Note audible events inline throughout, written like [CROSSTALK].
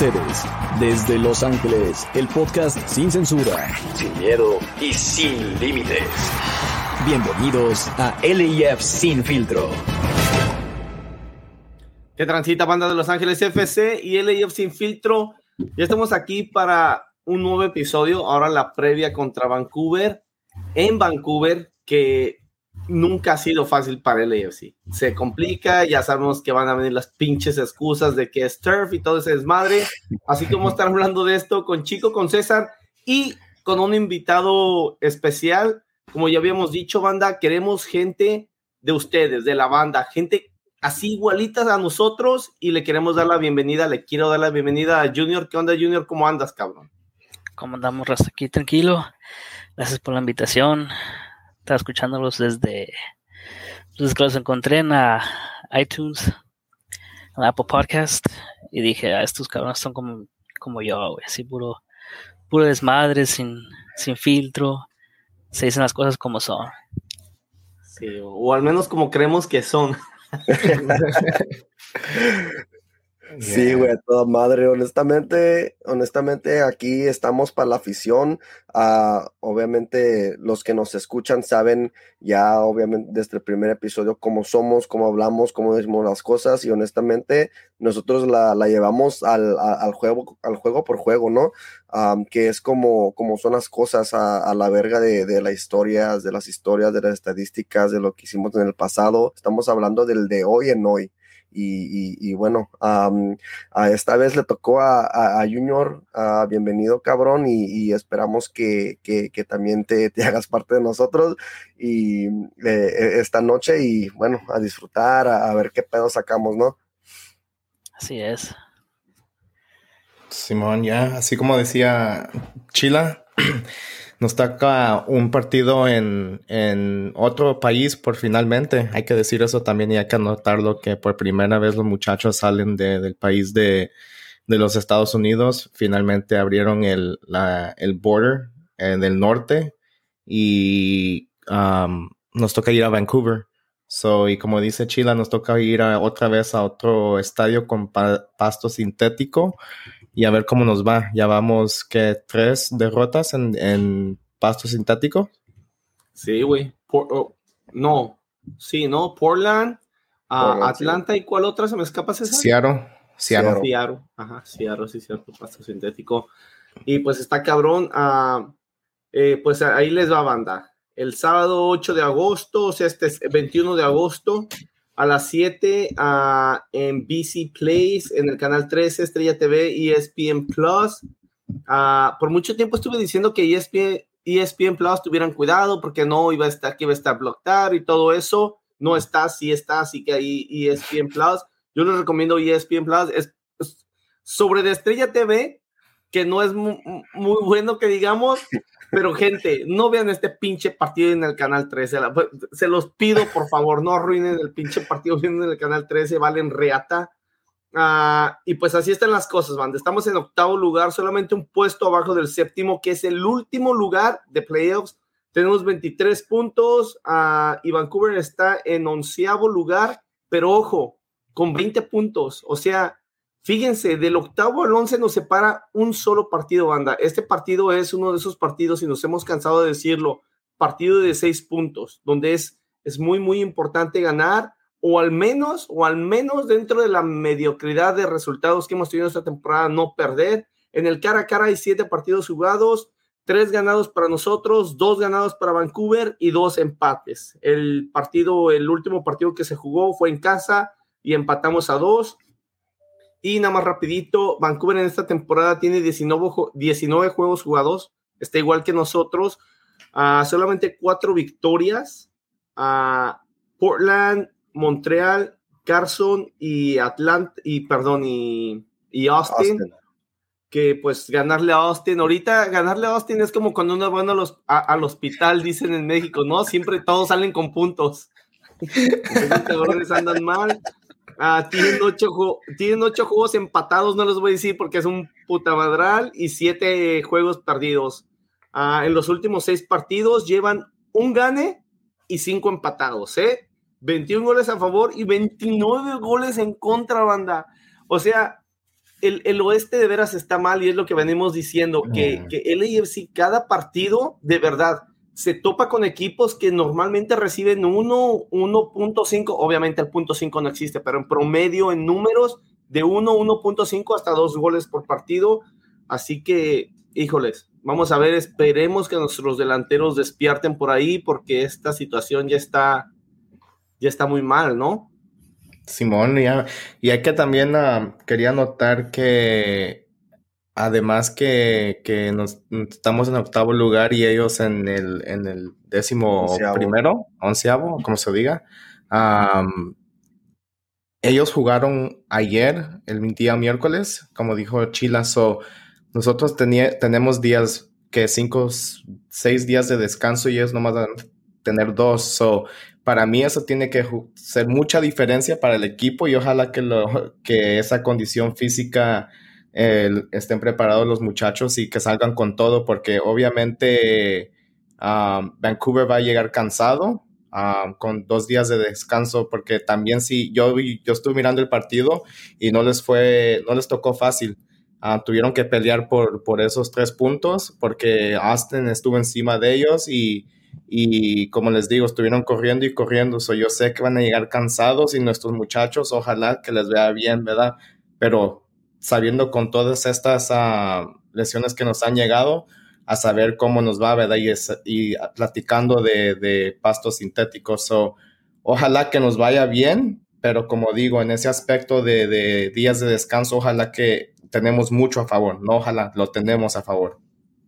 ustedes, desde Los Ángeles, el podcast sin censura, sin miedo y sin límites. Bienvenidos a LIF Sin Filtro. ¿Qué transita banda de Los Ángeles FC y LIF Sin Filtro? Ya estamos aquí para un nuevo episodio, ahora la previa contra Vancouver, en Vancouver, que nunca ha sido fácil para el AFC. Se complica, ya sabemos que van a venir las pinches excusas de que es turf y todo ese desmadre. Así que vamos [LAUGHS] a estar hablando de esto con Chico, con César y con un invitado especial. Como ya habíamos dicho, banda, queremos gente de ustedes, de la banda, gente así igualitas a nosotros y le queremos dar la bienvenida, le quiero dar la bienvenida a Junior. ¿Qué onda, Junior? ¿Cómo andas, cabrón? ¿Cómo andamos, Rasta? Aquí tranquilo. Gracias por la invitación estaba escuchándolos desde, desde que los encontré en iTunes, en Apple Podcast, y dije, ah, estos cabrones son como, como yo, güey, así puro, puro desmadre, sin, sin filtro, se dicen las cosas como son. Sí, o al menos como creemos que son. [LAUGHS] [LAUGHS] [LAUGHS] Sí, güey, toda madre. Honestamente, honestamente, aquí estamos para la afición. Ah, obviamente, los que nos escuchan saben ya, obviamente, desde el primer episodio cómo somos, cómo hablamos, cómo decimos las cosas. Y honestamente, nosotros la, llevamos al, al, juego, al juego por juego, ¿no? que es como, como son las cosas a, la verga de, de las historias, de las historias, de las estadísticas, de lo que hicimos en el pasado. Estamos hablando del de hoy en hoy. Y, bueno, a esta vez le tocó a, Junior, bienvenido cabrón, y, esperamos que, también te, [LAUGHS] hagas parte de nosotros y eh, e, esta noche y bueno, a disfrutar, a, ver qué pedo sacamos, ¿no? Así es. Simón, ya, así como decía Chila, [CLEARS THROAT] nos toca un partido en, en, otro país por finalmente. Hay que decir eso también y hay que anotarlo que por primera vez los muchachos salen de, del país de, de, los Estados Unidos. Finalmente abrieron el, la, el border eh, del norte y um, nos toca ir a Vancouver. So, y como dice Chila, nos toca ir a, otra vez a otro estadio con pasto sintético y a ver cómo nos va. Ya vamos que tres derrotas en, pasto sintético. Sí, güey. Oh, no, sí, no. Portland, Atlanta y cuál otra se me escapa esa. Seattle. Seattle. Seattle. Ajá, Seattle, sí, cierto, pasto sintético. Y pues está cabrón. Uh, eh, pues ahí les va banda. El sábado 8 de agosto, o sea, este es 21 de agosto, a las 7 uh, en BC Place, en el canal 13, Estrella TV, ESPN Plus. Uh, por mucho tiempo estuve diciendo que ESPN, ESPN Plus tuvieran cuidado porque no iba a estar, que iba a estar bloqueado y todo eso. No está, sí está, así que ahí ESPN Plus. Yo les recomiendo ESPN Plus. Es, sobre de Estrella TV, que no es muy bueno que digamos, pero gente, no vean este pinche partido en el canal 13. Se los pido, por favor, no arruinen el pinche partido en el canal 13, valen reata. Ah, y pues así están las cosas, banda. Estamos en octavo lugar, solamente un puesto abajo del séptimo, que es el último lugar de playoffs. Tenemos 23 puntos uh, y Vancouver está en onceavo lugar, pero ojo, con 20 puntos. O sea, Fíjense, del octavo al once nos separa un solo partido, banda. Este partido es uno de esos partidos, y nos hemos cansado de decirlo, partido de seis puntos, donde es, es muy, muy importante ganar, o al menos, o al menos dentro de la mediocridad de resultados que hemos tenido esta temporada, no perder. En el cara a cara hay siete partidos jugados, tres ganados para nosotros, dos ganados para Vancouver y dos empates. El partido, el último partido que se jugó fue en casa y empatamos a dos. Y nada más rapidito, Vancouver en esta temporada tiene 19, 19 juegos jugados, está igual que nosotros, uh, solamente cuatro victorias. Uh, Portland, Montreal, Carson y Atlanta, y perdón, y, y Austin, Que pues ganarle a Austin, ahorita ganarle a Austin es como cuando uno va a los, al hospital, dicen en México, ¿no? Siempre todos salen con puntos. [LAUGHS] Los andan mal. Ah, tienen, ocho, tienen ocho juegos empatados, no les voy a decir porque es un puta madral, y siete juegos perdidos. Ah, en los últimos seis partidos llevan un gane y cinco empatados, ¿eh? 21 goles a favor y 29 goles en contra, banda. O sea, el, oeste de veras está mal y es lo que venimos diciendo, que, que el AFC cada partido de verdad se topa con equipos que normalmente reciben 1, 1.5, obviamente el punto 5 no existe, pero en promedio en números de 1, 1.5 hasta 2 goles por partido. Así que, híjoles, vamos a ver, esperemos que nuestros delanteros despierten por ahí porque esta situación ya está, ya está muy mal, ¿no? Simón, y hay que también ah, quería notar que además que, nos, estamos en octavo lugar y ellos en el, en el décimo primero, onceavo, como se diga, ellos jugaron ayer, el día miércoles, como dijo Chila, so, nosotros tenemos días que cinco, seis días de descanso y ellos nomás van a tener dos, so, para mí eso tiene que ser mucha diferencia para el equipo y ojalá que, lo, que esa condición física estén preparados los muchachos y que salgan con todo, porque obviamente um, Vancouver va a llegar cansado. Um, con dos días de descanso, porque también si yo, yo estuve mirando el partido y no les fue, no les tocó fácil. Uh, tuvieron que pelear por, por esos tres puntos porque Austin estuvo encima de ellos y, y como les digo, estuvieron corriendo y corriendo. So yo sé que van a llegar cansados y nuestros muchachos, ojalá que les vea bien, ¿verdad? Pero sabiendo con todas estas uh, lesiones que nos han llegado, a saber cómo nos va, ¿verdad? Y, y platicando de, pastos sintéticos. ojalá que nos vaya bien, pero como digo, en ese aspecto de, de días de descanso, ojalá que tenemos mucho a favor, no ojalá lo tenemos a favor.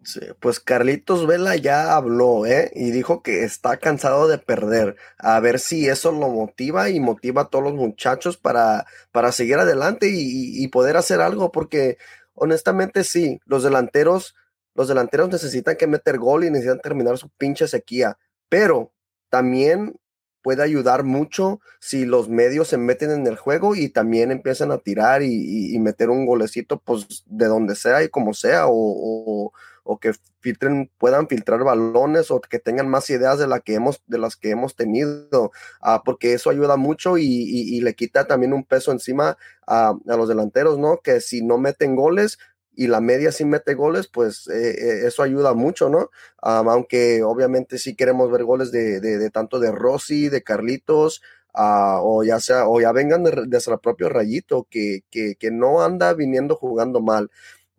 Sí, pues Carlitos Vela ya habló, ¿eh? Y dijo que está cansado de perder. A ver si eso lo motiva y motiva a todos los muchachos para, para seguir adelante y, poder hacer algo, porque honestamente sí, los delanteros, los delanteros necesitan que meter gol y necesitan terminar su pinche sequía, pero también puede ayudar mucho si los medios se meten en el juego y también empiezan a tirar y, meter un golecito, pues de donde sea y como sea, o que filtren, puedan filtrar balones o que tengan más ideas de, la que hemos, de las que hemos tenido, ah, porque eso ayuda mucho y, le quita también un peso encima a, los delanteros, ¿no? Que si no meten goles y la media sí mete goles, pues eh, eh, eso ayuda mucho, ¿no? Ah, aunque obviamente sí queremos ver goles de, tanto de Rossi, de Carlitos, ah, o ya sea, o ya vengan de, nuestro propio rayito, que, que no anda viniendo jugando mal.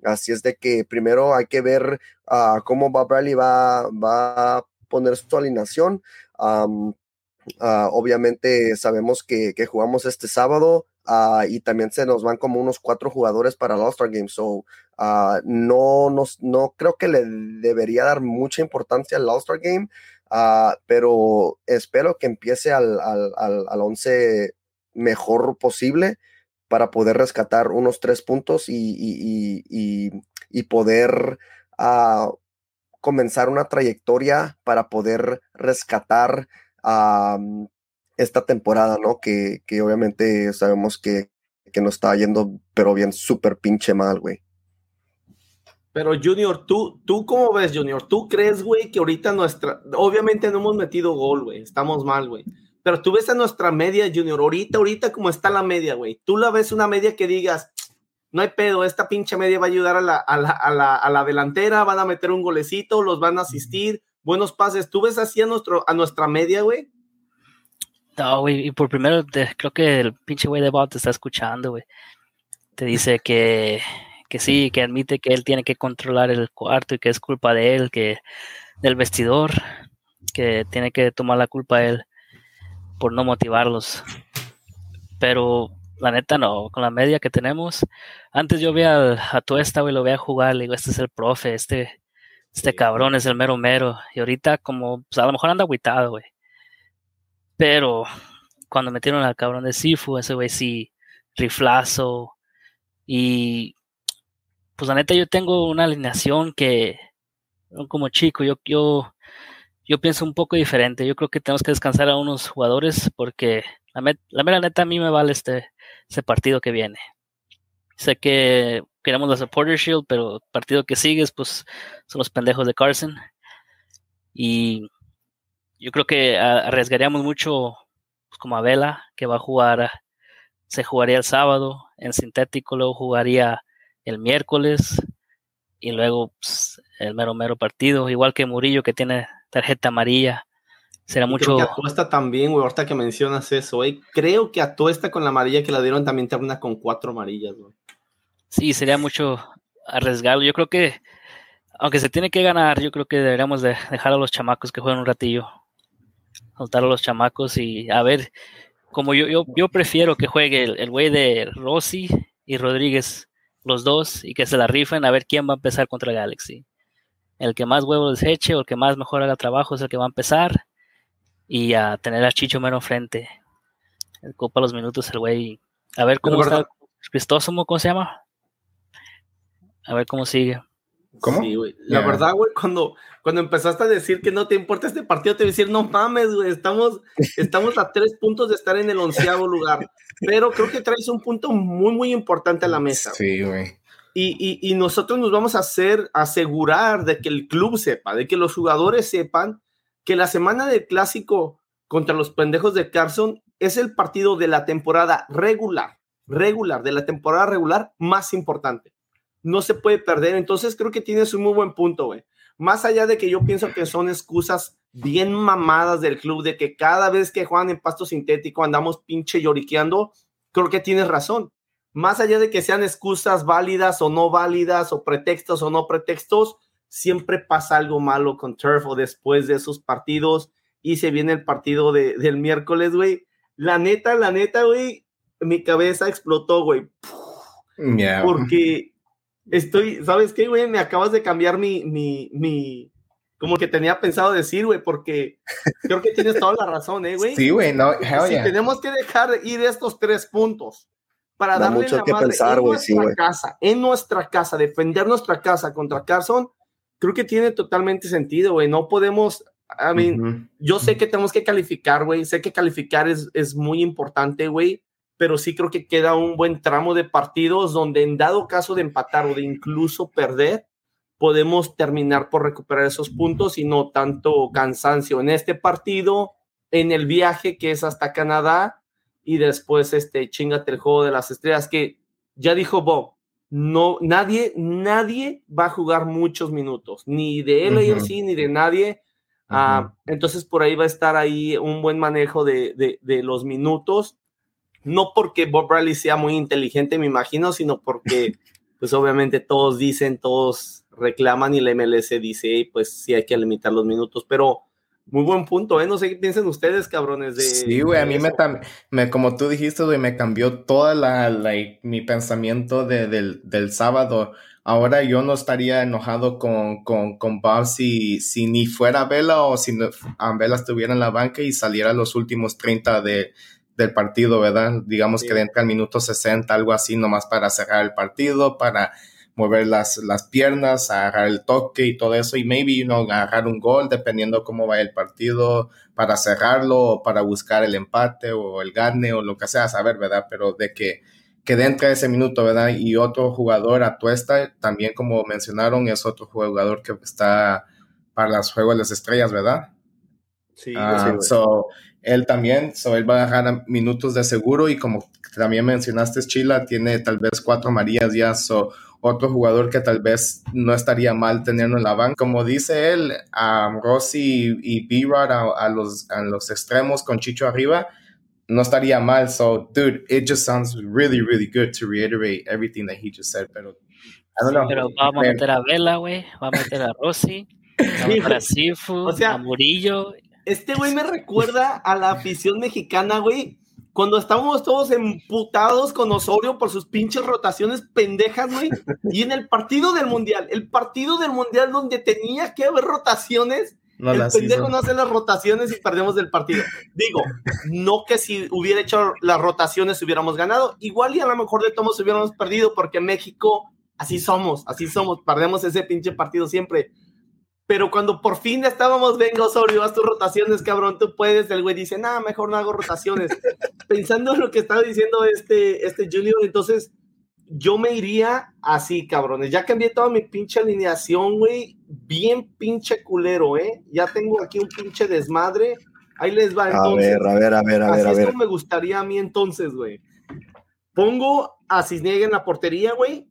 Así es de que primero hay que ver uh, cómo Bob Bradley va, va, a poner su alineación. Ah, obviamente sabemos que, jugamos este sábado uh, y también se nos van como unos cuatro jugadores para el All-Star Game. So, no, nos, no creo que le debería dar mucha importancia al All-Star Game, pero espero que empiece al, al, al, al once mejor posible para poder rescatar unos tres puntos y, poder ah, comenzar una trayectoria para poder rescatar ah, esta temporada, ¿no? Que, obviamente sabemos que, que nos está yendo, pero bien súper pinche mal, güey. Pero Junior, ¿tú, ¿tú cómo ves, Junior? ¿Tú crees, güey, que ahorita nuestra... Obviamente no hemos metido gol, güey. Estamos mal, güey. Pero tú ves a nuestra media, Junior, ahorita, ahorita como está la media, güey. Tú la ves una media que digas, no hay pedo, esta pinche media va a ayudar a la, a la, a la, a la delantera, van a meter un golecito, los van a asistir, buenos pases. ¿Tú ves así a, nuestro, a nuestra media, güey? No, güey, y por primero creo que el pinche güey de Bob te está escuchando, güey. Te dice que, que sí, que admite que él tiene que controlar el cuarto y que es culpa de él, que del vestidor, que tiene que tomar la culpa él por no motivarlos. Pero la neta no, con la media que tenemos. Antes yo veía a Tuesta, güey, lo veía jugar, le digo, este es el profe, este, este cabrón es el mero mero. Y ahorita como, pues a lo mejor anda aguitado, güey. Pero cuando metieron al cabrón de Sifu, ese güey sí, riflazo. Y pues la neta yo tengo una alineación que, como chico, yo, yo yo pienso un poco diferente. Yo creo que tenemos que descansar a unos jugadores porque la, la mera neta a mí me vale este, ese partido que viene. Sé que queremos la Supporter Shield, pero el partido que sigues, pues son los pendejos de Carson. Y yo creo que arriesgaríamos mucho, pues, como a Vela, que va a jugar se jugaría el sábado, en sintético luego jugaría el miércoles y luego pues, el mero mero partido, igual que Murillo que tiene tarjeta amarilla. Será mucho. Creo que Atuesta también, güey, ahorita que mencionas eso, güey. Creo que Atuesta con la amarilla que la dieron también termina con cuatro amarillas, güey. Sí, sería mucho arriesgarlo. Yo creo que, aunque se tiene que ganar, yo creo que deberíamos de dejar a los chamacos que jueguen un ratillo. Soltar a los chamacos y a ver, como yo, yo, yo prefiero que juegue el güey de Rossi y Rodríguez, los dos, y que se la rifen a ver quién va a empezar contra Galaxy. El que más huevos eche o el que más mejor haga trabajo es el que va a empezar y a tener a Chicho mero frente. El copa los minutos el güey. A ver cómo está Cristóstomo, ¿cómo se llama? A ver cómo sigue. ¿Cómo? La verdad, güey, cuando, cuando empezaste a decir que no te importa este partido, te voy a decir, no mames, güey, estamos, estamos a tres puntos de estar en el onceavo lugar. Pero creo que traes un punto muy, muy importante a la mesa. Sí, güey. Y, nosotros nos vamos a hacer, asegurar de que el club sepa, de que los jugadores sepan que la semana del clásico contra los pendejos de Carson es el partido de la temporada regular, regular, de la temporada regular más importante. No se puede perder. Entonces creo que tienes un muy buen punto, güey. Más allá de que yo pienso que son excusas bien mamadas del club, de que cada vez que juegan en pasto sintético andamos pinche lloriqueando, creo que tienes razón. Más allá de que sean excusas válidas o no válidas, o pretextos o no pretextos, siempre pasa algo malo con Turf o después de esos partidos y se viene el partido de, del miércoles, güey. La neta, la neta, güey, mi cabeza explotó, güey. Porque estoy, ¿sabes qué, güey? Me acabas de cambiar mi, mi, mi, como que tenía pensado decir, güey, porque creo que tienes toda la razón, ¿eh, güey? Sí, güey, no, Si tenemos que dejar ir estos tres puntos para darle mucho que pensar, en nuestra casa, en nuestra casa, defender nuestra casa contra Carson, creo que tiene totalmente sentido, güey. No podemos, I mean, yo sé que tenemos que calificar, güey. Sé que calificar es, es muy importante, güey. Pero sí creo que queda un buen tramo de partidos donde en dado caso de empatar o de incluso perder, podemos terminar por recuperar esos puntos y no tanto cansancio en este partido, en el viaje que es hasta Canadá y después este chingate el juego de las estrellas que ya dijo Bob, no, nadie, nadie va a jugar muchos minutos, ni de él uh ni de nadie. Ah, entonces por ahí va a estar ahí un buen manejo de, de, los minutos. No porque Bob Bradley sea muy inteligente, me imagino, sino porque, [LAUGHS] pues obviamente todos dicen, todos reclaman y la MLS dice, pues sí hay que limitar los minutos, pero muy buen punto, ¿eh? No sé qué piensan ustedes, cabrones. De, sí, güey, a mí me, me, como tú dijiste, güey, me cambió toda la, mi pensamiento de, del, del, sábado. Ahora yo no estaría enojado con, con, con Bob si, si ni fuera Vela o si Vela estuviera en la banca y saliera los últimos 30 de, del partido, ¿verdad? Digamos que dentro del minuto 60, algo así, nomás para cerrar el partido, para mover las, las piernas, agarrar el toque y todo eso, y maybe, you know, agarrar un gol, dependiendo cómo va el partido, para cerrarlo, o para buscar el empate, o el gane, o lo que sea, saber, ¿verdad? Pero de que, que dentro de ese minuto, ¿verdad? Y otro jugador, Atuesta, también como mencionaron, es otro jugador que está para los Juegos de las Estrellas, ¿verdad? Sí, uh, so, él también, so él va a dejar minutos de seguro y como también mencionaste, Chila tiene tal vez cuatro Marías ya, so otro jugador que tal vez no estaría mal tenerlo en la banca. Como dice él, a Rossi y B-Rod a, los, a los extremos con Chicho arriba, no estaría mal. So, dude, it just sounds really, really good to reiterate everything that he just said. Pero, I don't know. Pero vamos a meter a Vela, güey. Vamos a meter a Rossi. A meter a Sifu, o sea, a Murillo. Este güey me recuerda a la afición mexicana, güey, cuando estábamos todos emputados con Osorio por sus pinches rotaciones pendejas, güey. Y en el partido del Mundial, el partido del Mundial donde tenía que haber rotaciones, el pendejo no hace las rotaciones y perdemos el partido. Digo, no que si hubiera hecho las rotaciones hubiéramos ganado, igual y a lo mejor de todos hubiéramos perdido porque México, así somos, así somos, perdemos ese pinche partido siempre pero cuando por fin estábamos, venga Osorio, haz tus rotaciones, cabrón, tú puedes, el güey dice, nada, mejor no hago rotaciones. [LAUGHS] Pensando en lo que estaba diciendo este, este Junior, entonces yo me iría así, cabrones. Ya cambié toda mi pinche alineación, güey. Bien pinche culero, ¿eh? Ya tengo aquí un pinche desmadre. Ahí les va. Entonces. A ver, a ver, a ver, a ver. Así es me gustaría a mí entonces, güey. pongo a Cisniega en la portería, güey.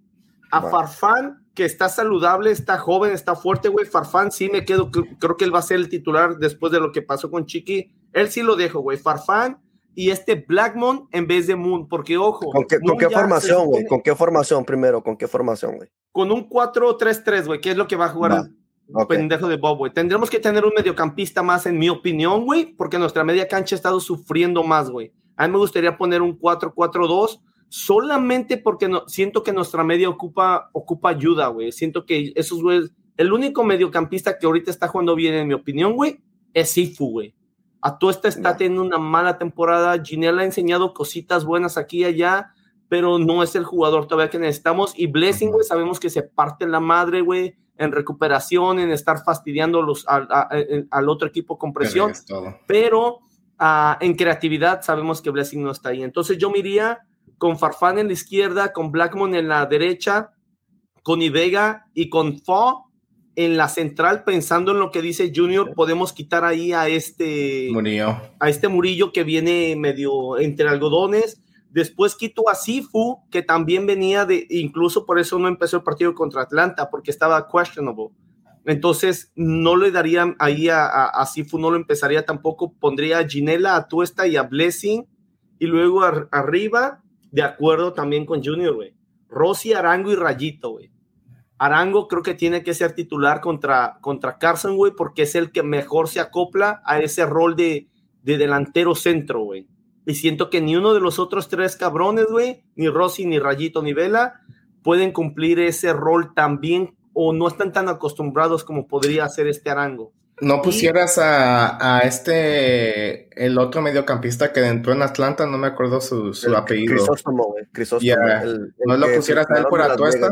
A Farfán, que está saludable, está joven, está fuerte, güey. Farfán sí me quedo, creo que él va a ser el titular después de lo que pasó con Chiqui. Él sí lo dejo, güey. Farfán y este Blackmon en vez de Moon, porque ojo. ¿Con qué, formación, güey? ¿Con qué formación primero? ¿Con qué formación, güey? Con un 4-3-3, güey, que es lo que va a jugar el pendejo de Bob, güey. Tendremos que tener un mediocampista más, en mi opinión, güey, porque nuestra media cancha ha estado sufriendo más, güey. A mí me gustaría poner un 4-4-2 solamente porque no, siento que nuestra media ocupa, ocupa ayuda, güey. Siento que esos güeyes, el único mediocampista que ahorita está jugando bien, en mi opinión, güey, es Sifu, güey. Atuesta está teniendo una mala temporada. Ginella ha enseñado cositas buenas aquí y allá, pero no es el jugador todavía que necesitamos. Y Blessing, güey, sabemos que se parte la madre, güey, en recuperación, en estar fastidiando los, al, otro equipo con presión. Pero ah, en creatividad sabemos que Blessing no está ahí. Entonces yo me iría con Farfán en la izquierda, con Blackmon en la derecha, con Ivega y con Fo en la central, pensando en lo que dice Junior, podemos quitar ahí a este Murillo, a este Murillo que viene medio entre algodones. Después quito a Sifu, que también venía de, incluso por eso no empezó el partido contra Atlanta, porque estaba questionable. Entonces, no le daría ahí a, a, Sifu, no lo empezaría tampoco. Pondría a Ginela, a Tuesta y a Blessing. Y luego arriba, de acuerdo también con Junior, güey. Rossi, Arango y Rayito, güey. Arango creo que tiene que ser titular contra, contra Carson, güey, porque es el que mejor se acopla a ese rol de, delantero centro, güey. Y siento que ni uno de los otros tres cabrones, güey, ni Rossi, ni Rayito, ni Vela, pueden cumplir ese rol tan bien o no están tan acostumbrados como podría hacer este Arango. No pusieras a, este, el otro mediocampista que entró en Atlanta, no me acuerdo su, apellido. Crisóstomo, güey. Crisóstomo. no lo pusieras a él por Atuesta.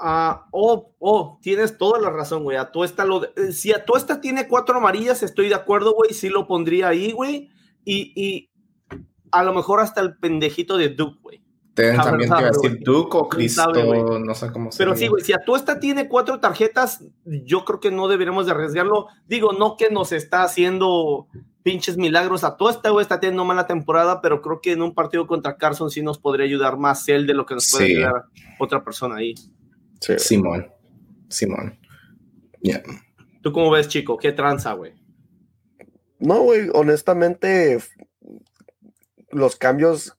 Ah, oh, oh, tienes toda la razón, güey. Atuesta lo eh, si Atuesta tiene cuatro amarillas, estoy de acuerdo, güey. Sí lo pondría ahí, güey. Y, y a lo mejor hasta el pendejito de Duke, güey. También te iba a decir Duke o Cristo, no sé cómo se Pero sí, güey, si Atuesta tiene cuatro tarjetas, yo creo que no deberíamos de arriesgarlo. Digo, no que nos está haciendo pinches milagros a Atuesta, güey, está teniendo mala temporada, pero creo que en un partido contra Carson sí nos podría ayudar más él de lo que nos puede ayudar otra persona ahí. Simón. Simón. Yeah. ¿Tú cómo ves, chico? ¿Qué tranza, güey? No, güey, honestamente, los cambios,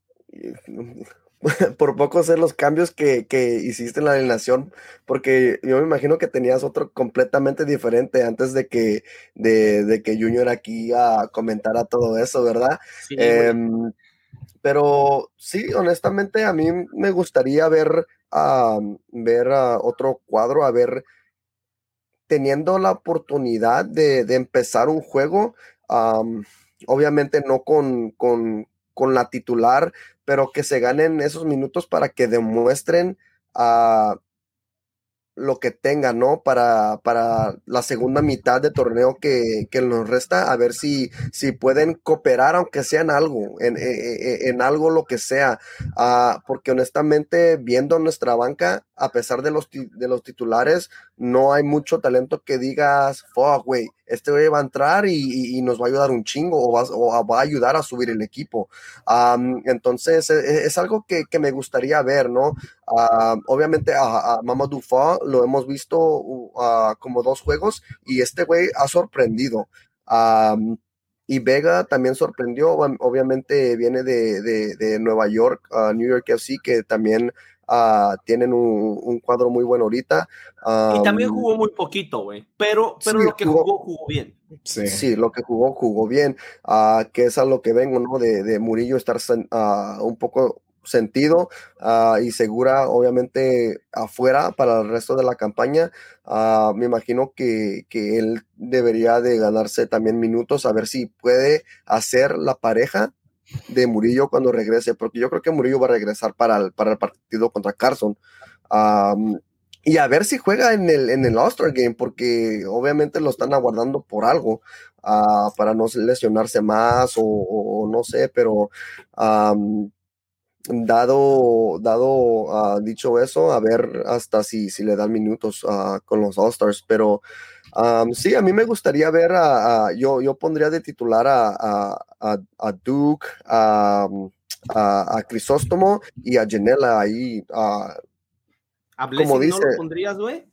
[LAUGHS] por poco ser los cambios que, hiciste en la alineación, porque yo me imagino que tenías otro completamente diferente antes de que, de, que Junior aquí a comentara todo eso, ¿verdad? Em, pero sí, honestamente, a mí me gustaría ver a ver otro cuadro, a ver, teniendo la oportunidad de, empezar un juego, obviamente no con, con, con, la titular, pero que se ganen esos minutos para que demuestren a lo que tengan, ¿no? Para, para la segunda mitad de torneo que, nos resta, a ver si, si pueden cooperar, aunque sea en algo, en, en, algo lo que sea. Ah, porque honestamente, viendo nuestra banca, a pesar de los, de los titulares, no hay mucho talento que digas, fuck, güey, este güey va a entrar y, nos va a ayudar un chingo o va, va a ayudar a subir el equipo. entonces, e, e, es, algo que, me gustaría ver, ¿no? obviamente a, a Mamadou lo hemos visto como dos juegos y este güey ha sorprendido. y Vega también sorprendió, obviamente viene de, Nueva York, New York FC, que también Ah, tienen un, cuadro muy bueno ahorita. y también jugó muy poquito, güey. Pero, pero lo que jugó, jugó, bien. Sí. lo que jugó, jugó bien. Uh, que es a lo que vengo, ¿no? De, Murillo estar uh, un poco sentido y segura, obviamente, afuera para el resto de la campaña. me imagino que, que, él debería de ganarse también minutos, a ver si puede hacer la pareja de Murillo cuando regrese, porque yo creo que Murillo va a regresar para el, para el partido contra Carson. y a ver si juega en el, en el All-Star Game, porque obviamente lo están aguardando por algo, ah, para no lesionarse más o, no sé, pero dado, dado ah, dicho eso, a ver hasta si, si le dan minutos ah, con los All-Stars, pero sí, a mí me gustaría ver a, yo, yo pondría de titular a, a, Duke, a, a, Crisóstomo y a Janela ahí. ¿A como dice, no lo pondrías, güey?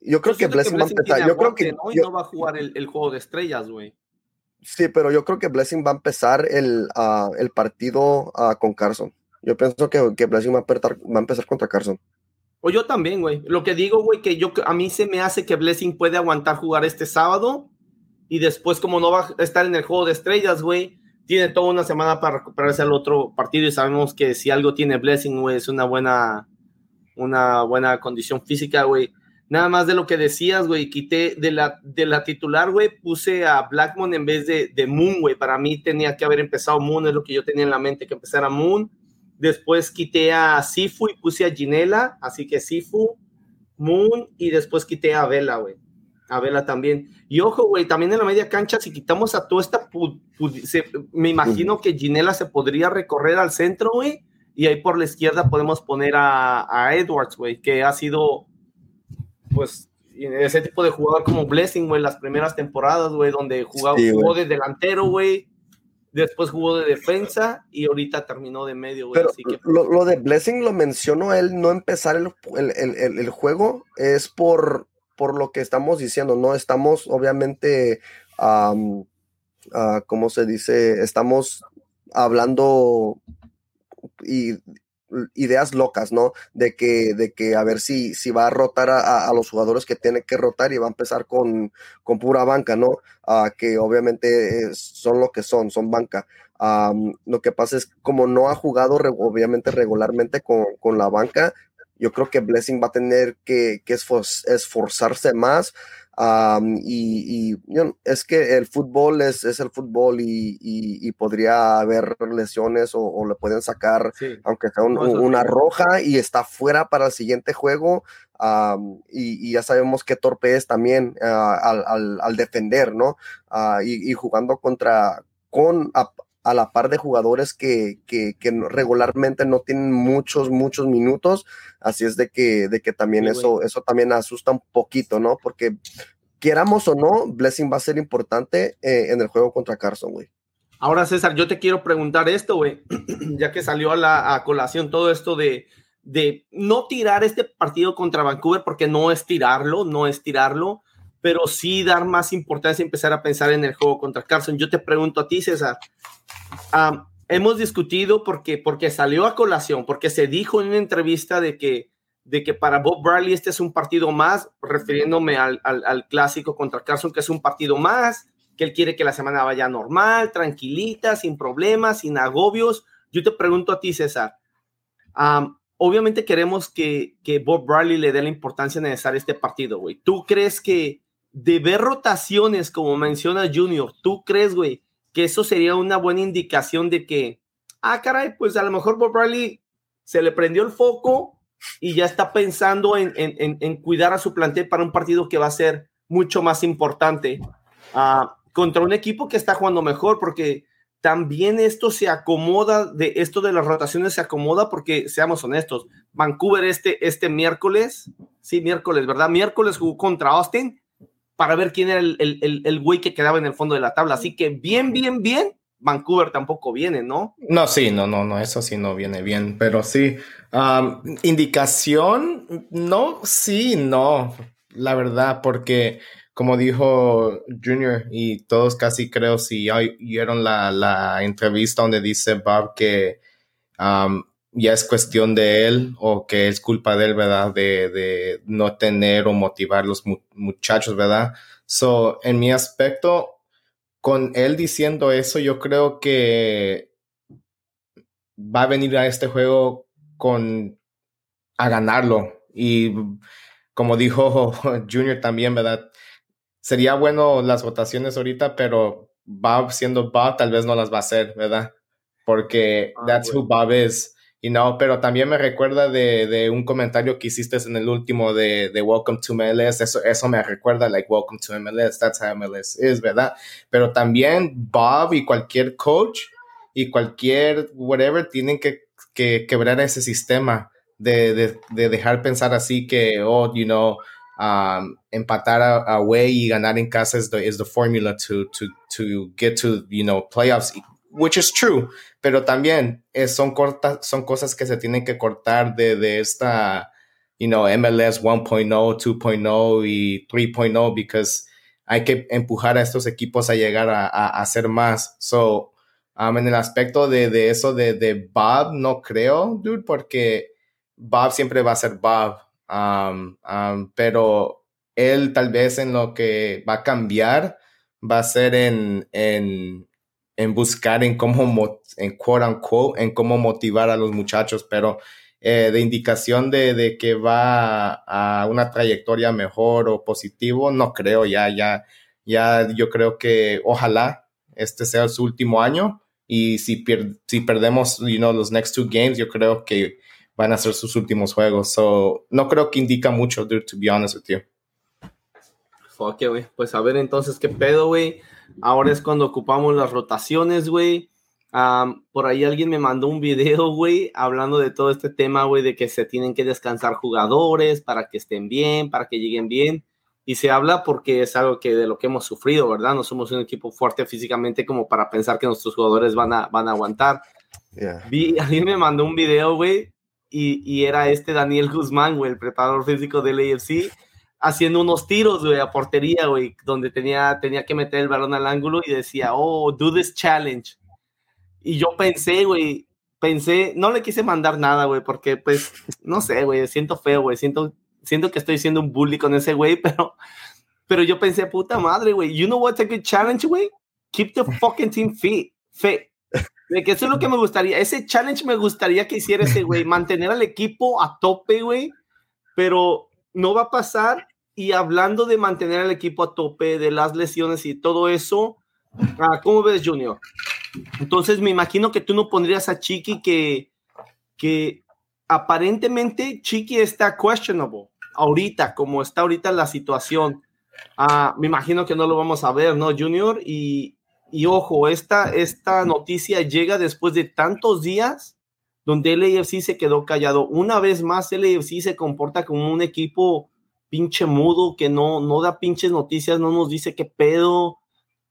Yo creo que Blessing, va a empezar. Yo creo que. ¿no? Y no va a jugar el, juego de estrellas, güey. Sí, pero yo creo que Blessing va a empezar el, el partido con Carson. Yo pienso que, que Blessing va a, va a empezar contra Carson. O yo también, güey. Lo que digo, güey, que yo a mí se me hace que Blessing puede aguantar jugar este sábado y después, como no va a estar en el juego de estrellas, güey, tiene toda una semana para recuperarse al otro partido y sabemos que si algo tiene Blessing, güey, es una buena, una buena condición física, güey. Nada más de lo que decías, güey, quité de la, de la titular, güey, puse a Blackmon en vez de, de Moon, güey. Para mí tenía que haber empezado Moon, es lo que yo tenía en la mente, que empezara Moon Después quité a Sifu y puse a Ginela, así que Sifu, Moon y después quité a Vela, güey. A Vela también. Y ojo, güey, también en la media cancha, si quitamos a toda esta, me imagino que Ginela se podría recorrer al centro, güey, y ahí por la izquierda podemos poner a, Edwards, güey, que ha sido, pues, ese tipo de jugador como Blessing, güey, las primeras temporadas, güey, donde jugaba, jugó de delantero, güey, después jugó de defensa y ahorita terminó de medio. Pero lo, de Blessing lo mencionó él, no empezar el, el, juego es por, por lo que estamos diciendo, no estamos obviamente, um, ¿cómo se dice? Estamos hablando y ideas locas, ¿no? De que, de que a ver si, si va a rotar a, los jugadores que tiene que rotar y va a empezar con, con pura banca, ¿no? Uh, que obviamente son lo que son, son banca. lo que pasa es como no ha jugado obviamente regularmente con, con, la banca, yo creo que Blessing va a tener que, que esforzarse más y, es que el fútbol es, es el fútbol y, podría haber lesiones o, le pueden sacar, aunque sea una roja y está fuera para el siguiente juego. y, ya sabemos qué torpe es también ah, al, al, defender, ¿no? Ah, y, jugando contra, con, a la par de jugadores que, que, regularmente no tienen muchos, muchos minutos. Así es de que, de que también eso, eso también asusta un poquito, ¿no? Porque quieramos o no, Blessing va a ser importante eh, en el juego contra Carson, güey. Ahora, César, yo te quiero preguntar esto, güey, [CLEARS THROAT] ya que salió a la a colación todo esto de, de no tirar este partido contra Vancouver, porque no es tirarlo, no es tirarlo, pero sí dar más importancia y empezar a pensar en el juego contra Carson. Yo te pregunto a ti, César, hemos discutido porque, porque salió a colación, porque se dijo en una entrevista de que, de que para Bob Bradley este es un partido más, refiriéndome al, al, clásico contra Carson, que es un partido más, que él quiere que la semana vaya normal, tranquilita, sin problemas, sin agobios. Yo te pregunto a ti, César, obviamente queremos que, que Bob Bradley le dé la importancia necesaria a este partido, güey. ¿Tú crees que de ver rotaciones, como menciona Junior, ¿tú crees, güey, que eso sería una buena indicación de que, ah, caray, pues a lo mejor Bob Riley se le prendió el foco y ya está pensando en, en, cuidar a su plantel para un partido que va a ser mucho más importante ah, contra un equipo que está jugando mejor, porque también esto se acomoda, de esto de las rotaciones se acomoda porque, seamos honestos, Vancouver este, este miércoles, sí, miércoles, ¿verdad? Miércoles jugó contra Austin para ver quién era el, el, el, güey que quedaba en el fondo de la tabla. Así que bien, bien, bien, Vancouver tampoco viene, ¿no? No, sí, no, no, no, eso sí no viene bien, pero sí. indicación, no, sí, no, la verdad, porque como dijo Junior y todos casi creo si oyeron la, la entrevista donde dice Bob que ya es cuestión de él o que es culpa de él, ¿verdad? De, de no tener o motivar los muchachos, ¿verdad? So, en mi aspecto, con él diciendo eso, yo creo que va a venir a este juego con a ganarlo. Y como dijo [LAUGHS] Junior también, ¿verdad? Sería bueno las votaciones ahorita, pero Bob siendo Bob tal vez no las va a hacer, ¿verdad? Porque ah, that's who Bob is. Y no, pero también me recuerda de, de, un comentario que hiciste en el último de, de, Welcome to MLS. Eso, eso me recuerda, like, Welcome to MLS. That's how MLS is, ¿verdad? Pero también Bob y cualquier coach y cualquier whatever tienen que, que quebrar ese sistema de, de, de, dejar pensar así que, oh, you know, um, empatar away y ganar en casa es the, is the formula to, to, to get to, you know, playoffs which is true, pero también eh, son, cortas, son cosas que se tienen que cortar de, de esta, you know, MLS 1.0, 2.0 y 3.0, because hay que empujar a estos equipos a llegar a, a, hacer más. So, um, en el aspecto de, de eso de, de, Bob, no creo, dude, porque Bob siempre va a ser Bob. Um, um, pero él tal vez en lo que va a cambiar va a ser en, en, en buscar en cómo, en quote unquote, en cómo motivar a los muchachos, pero eh, de indicación de, de, que va a una trayectoria mejor o positivo, no creo, ya, ya, ya yo creo que ojalá este sea su último año y si, si perdemos you know, los next two games, yo creo que van a ser sus últimos juegos. So, no creo que indica mucho, dude, to be honest with you. Fuck, güey. Pues a ver entonces qué pedo, güey. Ahora es cuando ocupamos las rotaciones, güey por ahí alguien me mandó un video, güey, hablando de todo este tema, güey, de que se tienen que descansar jugadores para que estén bien, para que lleguen bien. Y se habla porque es algo que de lo que hemos sufrido, ¿verdad? No somos un equipo fuerte físicamente como para pensar que nuestros jugadores van a, van a aguantar. Vi, [LAUGHS] alguien me mandó un video, güey, y, y, era este Daniel Guzmán, güey, el preparador físico del AFC, haciendo unos tiros, güey, a portería, güey, donde tenía, tenía que meter el balón al ángulo y decía, oh, do this challenge y yo pensé, güey, pensé, no le quise mandar nada, güey, porque pues, no sé, güey, siento feo, güey, siento, siento que estoy siendo un bully con ese güey, [LAUGHS] pero, pero yo pensé, puta madre, güey, you know what's a good challenge, güey? Keep the fucking team fit, fit. De que eso es lo que me gustaría, ese challenge me gustaría que hiciera ese güey, mantener al equipo a tope, güey, pero no va a pasar. Y hablando de mantener al equipo a tope, de las lesiones y todo eso, ah, ¿cómo ves, Junior? Entonces me imagino que tú no pondrías a Chiqui que, que aparentemente Chiqui está questionable ahorita, como está ahorita la situación. Ah, me imagino que no lo vamos a ver, ¿no, Junior? Y, y ojo, esta, esta noticia llega después de tantos días donde el AFC se quedó callado. Una vez más, el AFC se comporta como un equipo pinche mudo que no, no da pinches noticias, no nos dice qué pedo,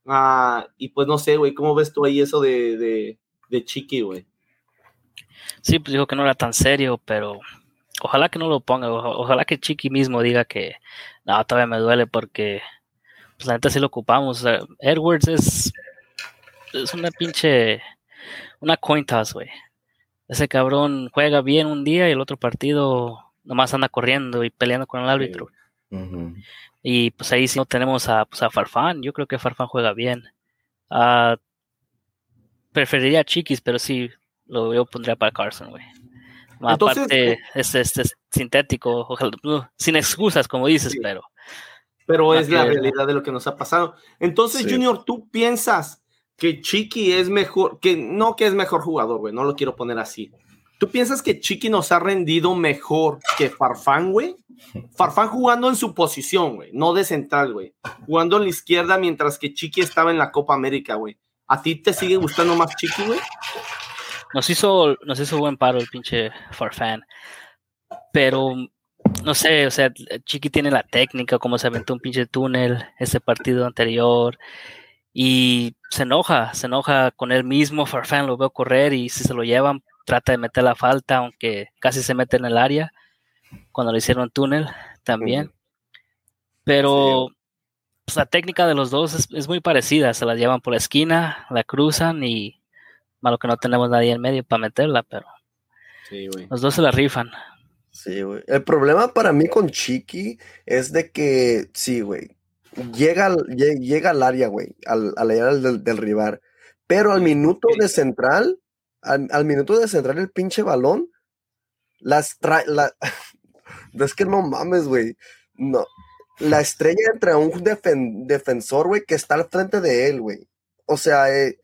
Ah, y pues no sé, güey, ¿cómo ves tú ahí eso de, de, Chiqui, güey? Sí, pues dijo que no era tan serio, pero ojalá que no lo ponga, ojalá que Chiqui mismo diga que no, todavía me duele porque pues la neta sí lo ocupamos. Edwards es, es una pinche, una coin güey. Ese cabrón juega bien un día y el otro partido nomás anda corriendo y peleando con el árbitro. Y pues ahí sí no tenemos a, pues, a Farfán. Yo creo que Farfán juega bien. Uh, preferiría a Chiquis, pero sí, lo yo pondría para Carson, güey. Aparte, eh, es, es, sintético, sin excusas, como dices, pero. Pero es la realidad de lo que nos ha pasado. Entonces, Junior, ¿tú piensas que Chiqui es mejor, que no que es mejor jugador, güey, no lo quiero poner así, ¿Tú piensas que Chiqui nos ha rendido mejor que Farfán, güey? Farfán jugando en su posición, güey, no de central, güey. Jugando en la izquierda mientras que Chiqui estaba en la Copa América, güey. ¿A ti te sigue gustando más Chiqui, güey? Nos hizo, nos hizo buen paro el pinche Farfán. Pero, no sé, o sea, Chiqui tiene la técnica, como se aventó un pinche túnel ese partido anterior. Y se enoja, se enoja con él mismo. Farfán lo veo correr y si se lo llevan, trata de meter la falta, aunque casi se mete en el área cuando le hicieron túnel también. Pero pues, la técnica de los dos es, muy parecida, se la llevan por la esquina, la cruzan y malo que no tenemos nadie en medio para meterla, pero los dos se la rifan. Sí, güey. El problema para mí con Chiqui es de que, sí, güey, llega, llega al área, güey, al, área del, rival, pero al minuto de central al, minuto de centrar el pinche balón, las trae, la, [LAUGHS] es que no mames, güey, no, la estrella entre un defensor, güey, que está al frente de él, güey. O sea, eh,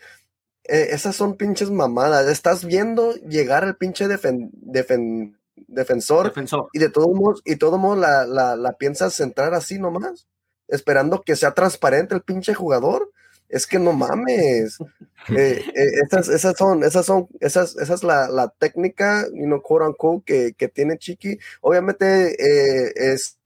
eh, esas son pinches mamadas. Estás viendo llegar al pinche defensor, defensor, y de todos modos, y todo modo la, la, la piensas centrar así nomás, esperando que sea transparente el pinche jugador es que no mames. Eh, eh, esas, son, esas son, esas, esa es la, técnica, you know, quote unquote, que, tiene Chiqui. Obviamente eh, es,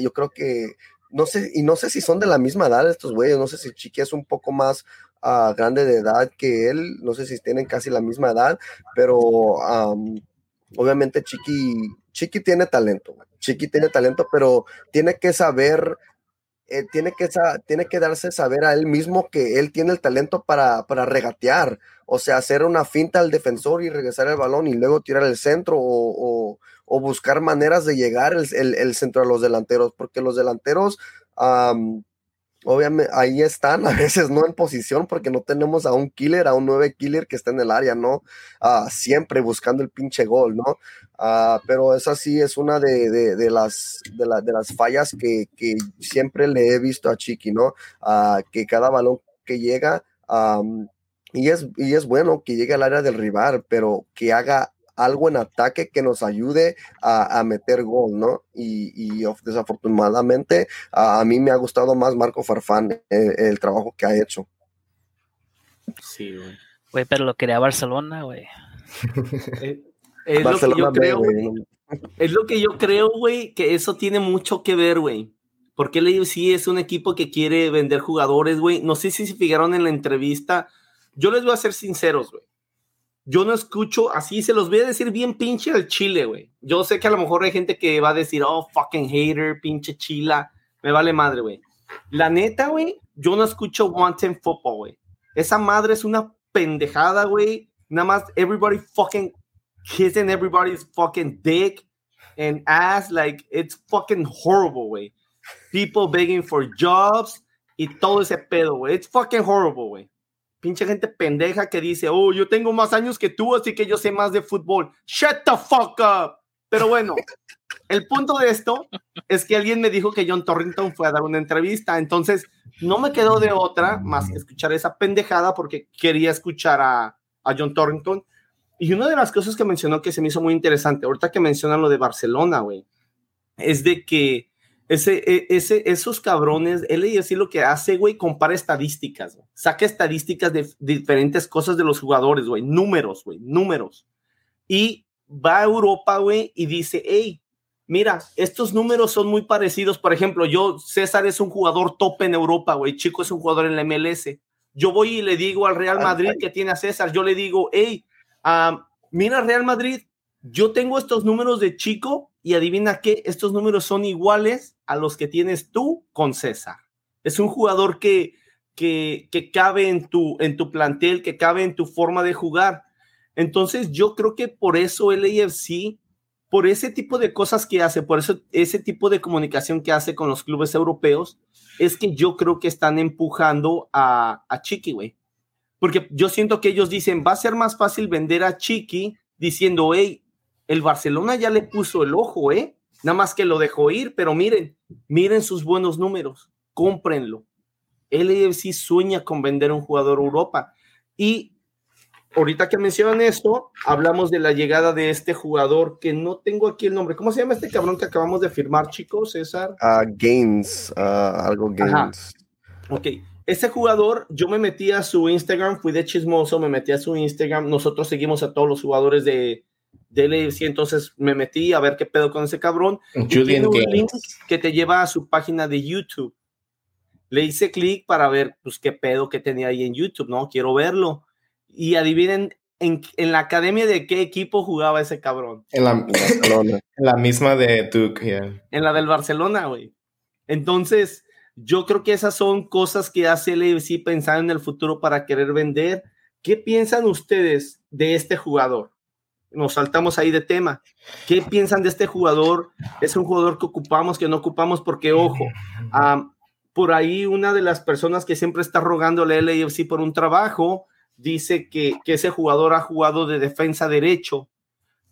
yo creo que, no sé, y no sé si son de la misma edad estos güeyes, no sé si Chiqui es un poco más ah, grande de edad que él, no sé si tienen casi la misma edad, pero obviamente Chiqui, Chiqui tiene talento, Chiqui tiene talento, pero tiene que saber eh, tiene, que, tiene que darse saber a él mismo que él tiene el talento para, para, regatear, o sea, hacer una finta al defensor y regresar el balón y luego tirar el centro o, buscar maneras de llegar el, el, centro a los delanteros, porque los delanteros obviamente ahí están, a veces no en posición porque no tenemos a un killer, a un nueve killer que está en el área, ¿no? Ah, siempre buscando el pinche gol, ¿no? Ah, pero esa sí es una de, de, las, de, las fallas que, siempre le he visto a Chiqui, ¿no? Ah, que cada balón que llega, y, es, y es bueno que llegue al área del rival, pero que haga algo en ataque que nos ayude a, meter gol, ¿no? Y, desafortunadamente a, mí me ha gustado más Marco Farfán eh, el, trabajo que ha hecho. Sí, güey. Güey, pero lo quería Barcelona, güey. [LAUGHS] Eh, es, lo que yo creo, güey. Es lo que yo creo, güey, que eso tiene mucho que ver, güey. Porque el sí es un equipo que quiere vender jugadores, güey. No sé si se fijaron en la entrevista. Yo les voy a ser sinceros, güey yo no escucho, así se los voy a decir bien pinche al chile, güey. Yo sé que a lo mejor hay gente que va a decir, oh, fucking hater, pinche chila, me vale madre, güey. La neta, güey, yo no escucho Wanted Football, güey. Esa madre es una pendejada, güey. Nada más, everybody fucking kissing everybody's fucking dick and ass, like, it's fucking horrible, güey. People begging for jobs y todo ese pedo, güey. It's fucking horrible, güey pinche gente pendeja que dice, oh, yo tengo más años que tú, así que yo sé más de fútbol. Shut the fuck up. Pero bueno, el punto de esto es que alguien me dijo que John Torrington fue a dar una entrevista, entonces no me quedó de otra más que escuchar esa pendejada porque quería escuchar a, a John Torrington. Y una de las cosas que mencionó que se me hizo muy interesante, ahorita que mencionan lo de Barcelona, güey, es de que ese, e, ese, esos cabrones, él y así lo que hace, güey, compara estadísticas, saca estadísticas de, diferentes cosas de los jugadores, güey, números, güey, números. Y va a Europa, güey, y dice, hey, mira, estos números son muy parecidos. Por ejemplo, yo, César es un jugador top en Europa, güey, Chico es un jugador en la MLS. Yo voy y le digo al Real Madrid que tiene a César, yo le digo, hey, ah, mira Real Madrid, yo tengo estos números de Chico y adivina qué, estos números son iguales a los que tienes tú con César. Es un jugador que, que, que cabe en tu, en tu plantel, que cabe en tu forma de jugar. Entonces yo creo que por eso el AFC, por ese tipo de cosas que hace, por eso ese tipo de comunicación que hace con los clubes europeos, es que yo creo que están empujando a, a Chiqui, güey. Porque yo siento que ellos dicen, va a ser más fácil vender a Chiqui diciendo, hey, el Barcelona ya le puso el ojo, ¿eh? Nada más que lo dejó ir, pero miren, miren sus buenos números, cómprenlo. El AFC sueña con vender un jugador a Europa. Y ahorita que mencionan esto, hablamos de la llegada de este jugador que no tengo aquí el nombre. ¿Cómo se llama este cabrón que acabamos de firmar, chicos, César? Uh, Gaines, ah, algo Gaines. Ok, ese jugador, yo me metí a su Instagram, fui de chismoso, me metí a su Instagram. Nosotros seguimos a todos los jugadores de, de y entonces me metí a ver qué pedo con ese cabrón. Julian un link que te lleva a su página de YouTube. Le hice clic para ver pues qué pedo que tenía ahí en YouTube, ¿no? Quiero verlo. Y adivinen en, en la academia de qué equipo jugaba ese cabrón. En la, en la misma de Duke, En la del Barcelona, güey. Entonces, yo creo que esas son cosas que hace el AFC pensar en el futuro para querer vender. ¿Qué piensan ustedes de este jugador? Nos saltamos ahí de tema. ¿Qué piensan de este jugador? Es un jugador que ocupamos, que no ocupamos, porque ojo, por ahí una de las personas que siempre está rogándole al AFC por un trabajo, dice que, que, ese jugador ha jugado de defensa derecho,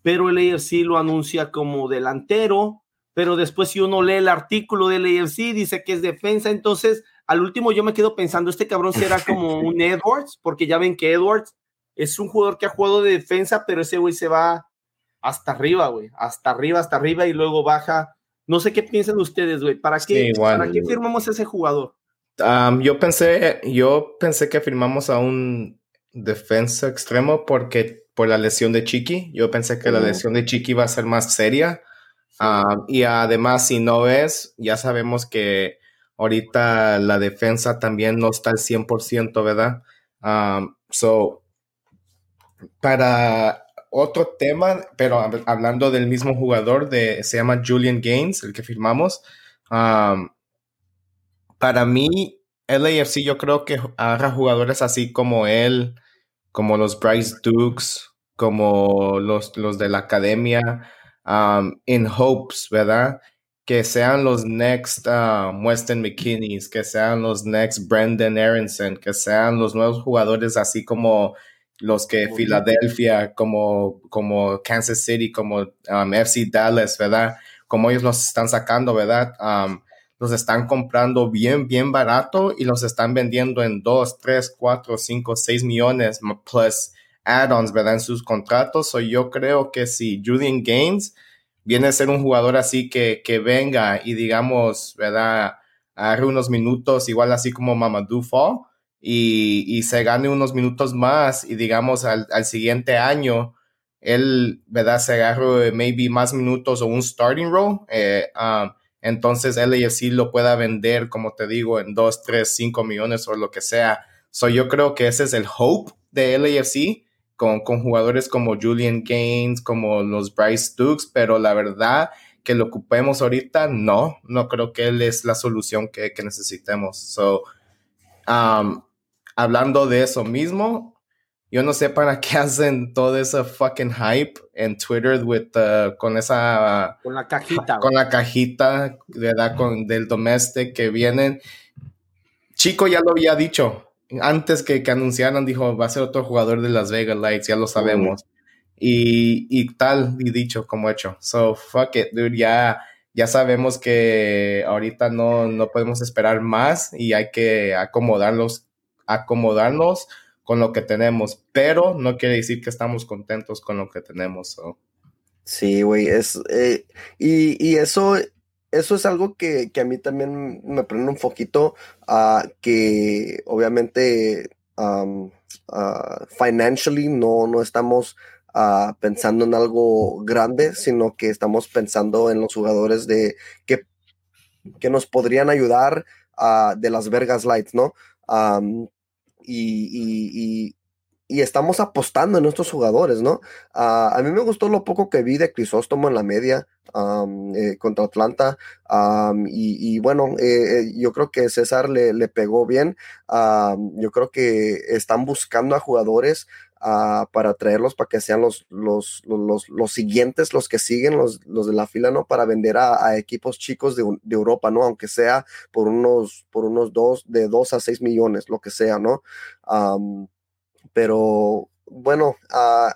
pero el AFC lo anuncia como delantero, pero después si uno lee el artículo del AFC, dice que es defensa, entonces al último yo me quedo pensando, este cabrón será como [LAUGHS] un Edwards, porque ya ven que Edwards es un jugador que ha jugado de defensa, pero ese güey se va hasta arriba, güey, hasta arriba, hasta arriba y luego baja. No sé qué piensan ustedes, güey. ¿Para qué, ¿para qué firmamos a ese jugador? yo pensé, yo pensé que firmamos a un defensa extremo porque por la lesión de Chiqui. Yo pensé que la lesión de Chiqui iba a ser más seria. y además, si no es, ya sabemos que ahorita la defensa también no está al 100%, ¿verdad? Um, so, para otro tema, pero hablando del mismo jugador, de, se llama Julian Gaines, el que firmamos. Para mí, LAFC yo creo que haga jugadores así como él, como los Bryce Dukes, como los, los de la academia, um, in hopes, ¿verdad? Que sean los next uh, Weston McKinney, que sean los next Brendan Aronson, que sean los nuevos jugadores así como los que Filadelfia, como, como Kansas City, como um, FC Dallas, ¿verdad? Como ellos los están sacando, ¿verdad? Um, los están comprando bien, bien barato y los están vendiendo en 2, 3, 4, 5, 6 millones plus add-ons, ¿verdad? En sus contratos. So yo creo que si Julian Gaines viene a ser un jugador así que, que venga y digamos, ¿verdad? Agarre unos minutos, igual así como Mamadou Fall y, y se gane unos minutos más y digamos al, al siguiente año él, ¿verdad? Se agarre maybe más minutos o un starting role. Eh, um, entonces LAFC lo pueda vender, como te digo, en 2, 3, 5 millones o lo que sea. So yo creo que ese es el hope de LAFC con, con jugadores como Julian Gaines, como los Bryce Dukes, pero la verdad que lo ocupemos ahorita, no, no creo que él es la solución que, que necesitemos. So, um, hablando de eso mismo, yo no sé para qué [LAUGHS] hacen todo ese fucking hype en Twitter with, con esa... Con la cajita. Con la cajita, ¿verdad? Con, del domestic que vienen. Chico ya lo había dicho. Antes que, que anunciaran, dijo, va a ser otro jugador de Las Vegas Lights, ya lo sabemos. Y, y tal, y dicho como hecho. So, fuck it, dude, ya, ya sabemos que ahorita no, no podemos esperar más y hay que acomodarlos, acomodarnos con lo que tenemos, pero no quiere decir que estamos contentos con lo que tenemos. Sí, güey, es, eh, y, y, eso, eso es algo que, que, a mí también me prende un poquito, uh, que obviamente um, financially no, no estamos pensando en algo grande, sino que estamos pensando en los jugadores de que, que nos podrían ayudar de las Vergas Lights, ¿no? Um, y, estamos apostando en estos jugadores, ¿no? A mí me gustó lo poco que vi de Crisóstomo en la media eh, contra Atlanta. y, bueno, eh, eh, yo creo que César le, le pegó bien. yo creo que están buscando a jugadores Ah, para traerlos para que sean los, los, los, los, siguientes, los que siguen, los, de la fila, ¿no? Para vender a, equipos chicos de, de, Europa, ¿no? Aunque sea por unos, por unos dos, de dos a seis millones, lo que sea, ¿no? pero bueno, uh,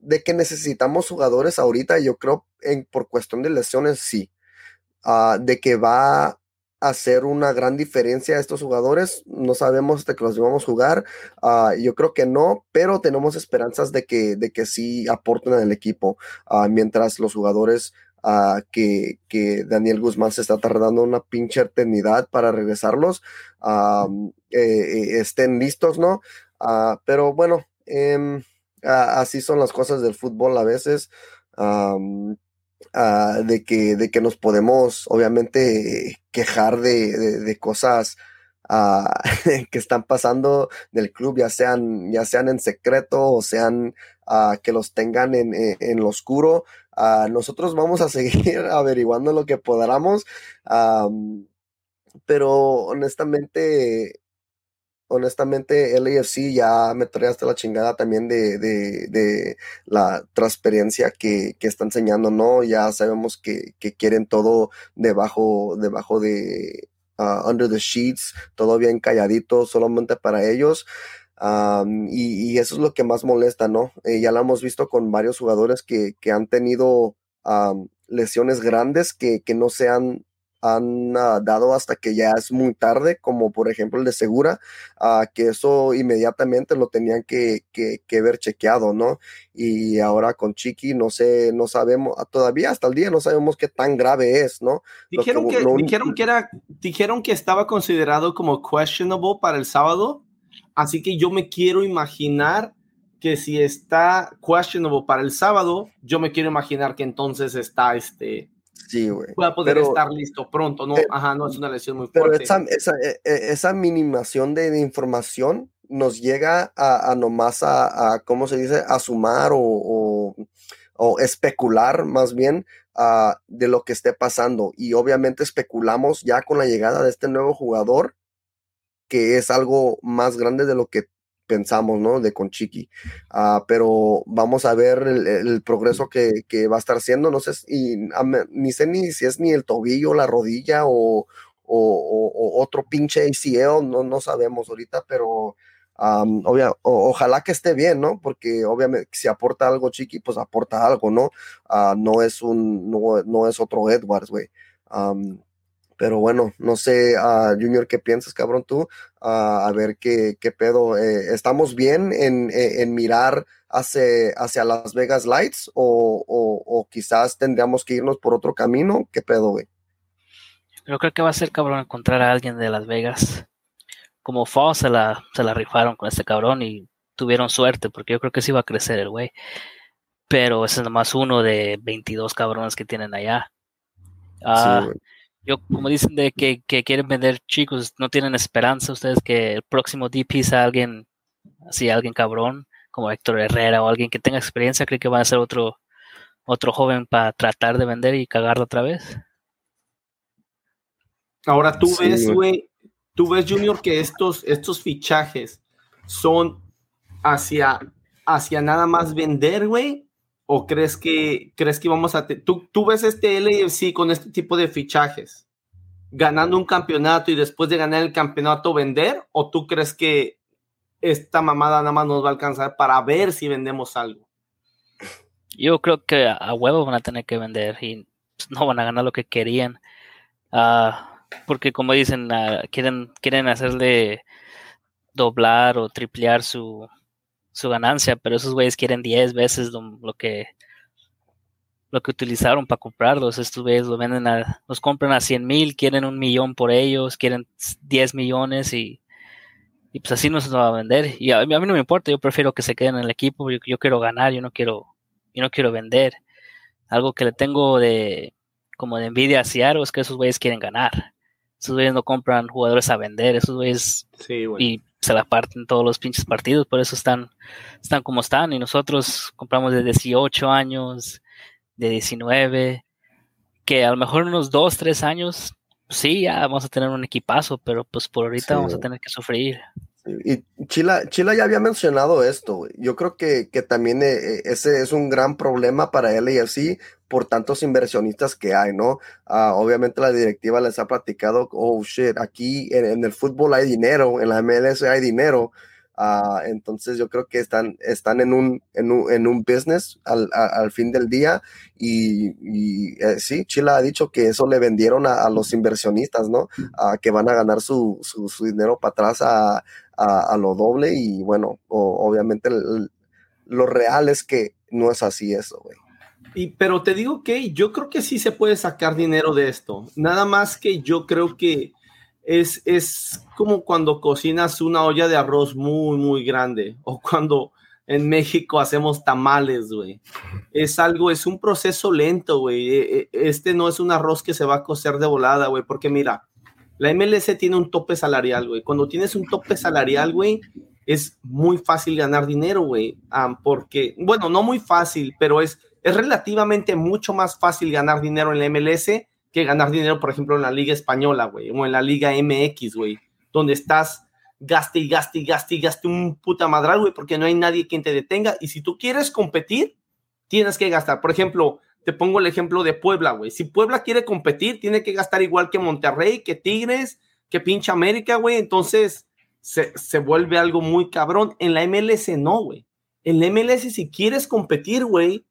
de que necesitamos jugadores ahorita, yo creo, en, por cuestión de lesiones, sí. Uh, de que va hacer una gran diferencia a estos jugadores. No sabemos hasta que los vamos a jugar. Ah, yo creo que no, pero tenemos esperanzas de que, de que sí aporten al equipo. Uh, mientras los jugadores uh, que, que, Daniel Guzmán se está tardando una pinche eternidad para regresarlos, eh, eh, estén listos, ¿no? pero bueno, em, así son las cosas del fútbol a veces. Ah, de, que, de que nos podemos obviamente quejar de, de, cosas uh, [LAUGHS] que están pasando del club, ya sean, ya sean en secreto o sean uh, que los tengan en, en, lo oscuro. nosotros vamos a seguir [LAUGHS] averiguando lo que podamos, pero honestamente honestamente, LAFC ya me trae hasta la chingada también de, de, la transparencia que, que, está enseñando, ¿no? Ya sabemos que, quieren todo debajo, debajo de uh, under the sheets, todo bien calladito, solamente para ellos. y, y, eso es lo que más molesta, ¿no? Eh, ya lo hemos visto con varios jugadores que, que han tenido lesiones grandes que, que no se han han ah, dado hasta que ya es muy tarde, como por ejemplo el de Segura, uh, que eso inmediatamente lo tenían que, que, ver chequeado, ¿no? Y ahora con Chiqui, no sé, no sabemos, ah, todavía hasta el día no sabemos qué tan grave es, ¿no? Dijeron que, dijeron que era, dijeron que estaba considerado como questionable para el sábado, así que yo me quiero imaginar que si está questionable para el sábado, yo me quiero imaginar que entonces está este Sí, güey. Poder estar listo pronto, ¿no? Ajá, no es una lesión muy fuerte. Pero esa, esa, e, e, esa minimación de, información nos llega a, nomás a, ¿cómo se dice?, a sumar o, especular más bien de lo que esté pasando. Y obviamente especulamos ya con la llegada de este nuevo jugador, que es algo más grande de lo que pensamos, ¿no? De Conchiqui. Uh, pero vamos a ver el, progreso que, va a estar haciendo. No sé, y, ni sé ni si es ni el tobillo, la rodilla o, otro pinche ACL, no, no sabemos ahorita, pero ojalá que esté bien, ¿no? Porque obviamente si aporta algo Chiqui, pues aporta algo, ¿no? Ah, no es un, no, es otro Edwards, güey. Pero bueno, no sé, uh, Junior, ¿qué piensas, cabrón, tú? Ah, a ver qué, qué pedo. Eh, ¿Estamos bien en, en, mirar hacia, hacia Las Vegas Lights o, o, quizás tendríamos que irnos por otro camino? ¿Qué pedo, güey? Yo creo que va a ser cabrón encontrar a alguien de Las Vegas como Foss se la, se la rifaron con este cabrón y tuvieron suerte, porque yo creo que sí iba a crecer el güey. Pero ese es nomás uno de 22 cabrones que tienen allá. Ah, yo, como dicen de que, quieren vender chicos, no tienen esperanza ustedes que el próximo DP sea alguien, así, alguien cabrón, como Héctor Herrera o alguien que tenga experiencia, cree que va a ser otro, otro joven para tratar de vender y cagarlo otra vez. Ahora tú ves, güey, ¿Tú ves, Junior, que estos, estos fichajes son hacia, hacia nada más vender, güey? ¿O crees que, crees que vamos a... ¿Tú, ¿Tú ves este LAFC con este tipo de fichajes? ¿Ganando un campeonato y después de ganar el campeonato vender? ¿O tú crees que esta mamada nada más nos va a alcanzar para ver si vendemos algo? Yo creo que a huevo van a tener que vender y no van a ganar lo que querían. Ah porque como dicen, ah, quieren, quieren hacerle doblar o triplear su, su ganancia, pero esos güeyes quieren 10 veces lo, que lo que utilizaron para comprarlos. Estos güeyes lo venden a, los compran a 100 mil, quieren un millón por ellos, quieren 10 millones y, y pues así no se va a vender. Y a, mí no me importa, yo prefiero que se queden en el equipo, yo, yo quiero ganar, yo no quiero, yo no quiero vender. Algo que le tengo de como de envidia a Seattle es que esos güeyes quieren ganar. Esos güeyes no compran jugadores a vender, esos güeyes y se la parten todos los pinches partidos, por eso están, están como están. Y nosotros compramos de 18 años, de 19, que a lo mejor unos 2, 3 años, sí, ya vamos a tener un equipazo, pero pues por ahorita vamos a tener que sufrir. Y Chila, Chila ya había mencionado esto, Yo creo que, que también eh, eh, ese es un gran problema para LAFC por tantos inversionistas que hay, ¿no? Ah, obviamente la directiva les ha platicado, oh shit, aquí en, el fútbol hay dinero, en la MLS hay dinero. Ah, entonces yo creo que están, están en, un, en, un, en un business al, al, fin del día y, y eh, sí, Chila ha dicho que eso le vendieron a, los inversionistas, ¿no? a que van a ganar su, su, su dinero para atrás a, a, lo doble y bueno, obviamente lo real es que no es así eso, güey. Pero te digo que yo creo que sí se puede sacar dinero de esto. Nada más que yo creo que es, es como cuando cocinas una olla de arroz muy, muy grande o cuando en México hacemos tamales, güey. Es algo, es un proceso lento, güey. E, e, este no es un arroz que se va a cocer de volada, güey, porque mira, la MLS tiene un tope salarial, güey. Cuando tienes un tope salarial, güey, es muy fácil ganar dinero, güey. porque, bueno, no muy fácil, pero es, es relativamente mucho más fácil ganar dinero en la MLS que ganar dinero, por ejemplo, en la Liga Española, güey, o en la Liga MX, güey, donde estás gaste y gaste y gaste y gaste un puta madral, güey, porque no hay nadie quien te detenga. Y si tú quieres competir, tienes que gastar. Por ejemplo, te pongo el ejemplo de Puebla, güey. Si Puebla quiere competir, tiene que gastar igual que Monterrey, que Tigres, que pinche América, güey. Entonces se, vuelve algo muy cabrón. En la MLS no, güey. En la MLS, si quieres competir, güey,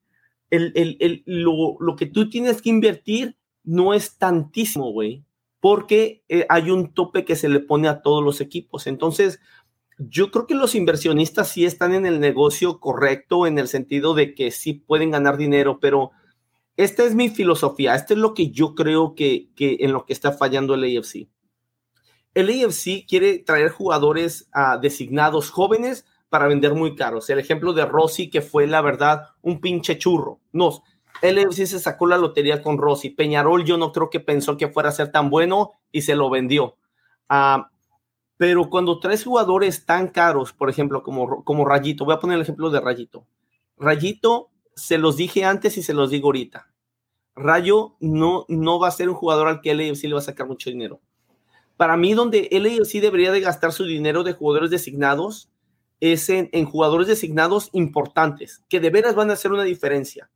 el, lo, que tú tienes que invertir no es tantísimo, güey, porque eh, hay un tope que se le pone a todos los equipos. Entonces, yo creo que los inversionistas sí están en el negocio correcto, en el sentido de que sí pueden ganar dinero, pero esta es mi filosofía, esto es lo que yo creo que, en lo que está fallando el AFC. El AFC quiere traer jugadores ah, designados jóvenes para vender muy caros. El ejemplo de Rossi, que fue la verdad un pinche churro. No, el AFC se sacó la lotería con Rossi. Peñarol yo no creo que pensó que fuera a ser tan bueno y se lo vendió. Ah, Pero cuando traes jugadores tan caros, por ejemplo, como, como Rayito, voy a poner el ejemplo de Rayito. Rayito, se los dije antes y se los digo ahorita. Rayo no, no va a ser un jugador al que LAFC le va a sacar mucho dinero. Para mí, donde LAFC debería de gastar su dinero de jugadores designados es en, jugadores designados importantes, que de veras van a hacer una diferencia.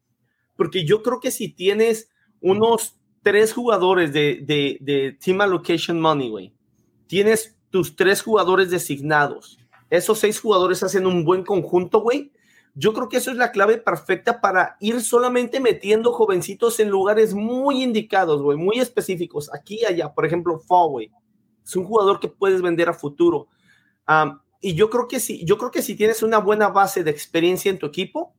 Porque yo creo que si tienes unos tres jugadores de, de, de Team Allocation Money, güey, tienes tus tres jugadores designados, esos seis jugadores hacen un buen conjunto, güey, yo creo que eso es la clave perfecta para ir solamente metiendo jovencitos en lugares muy indicados, güey, muy específicos, aquí y allá. Por ejemplo, Fall, Es un jugador que puedes vender a futuro. Y yo creo que si, yo creo que si tienes una buena base de experiencia en tu equipo,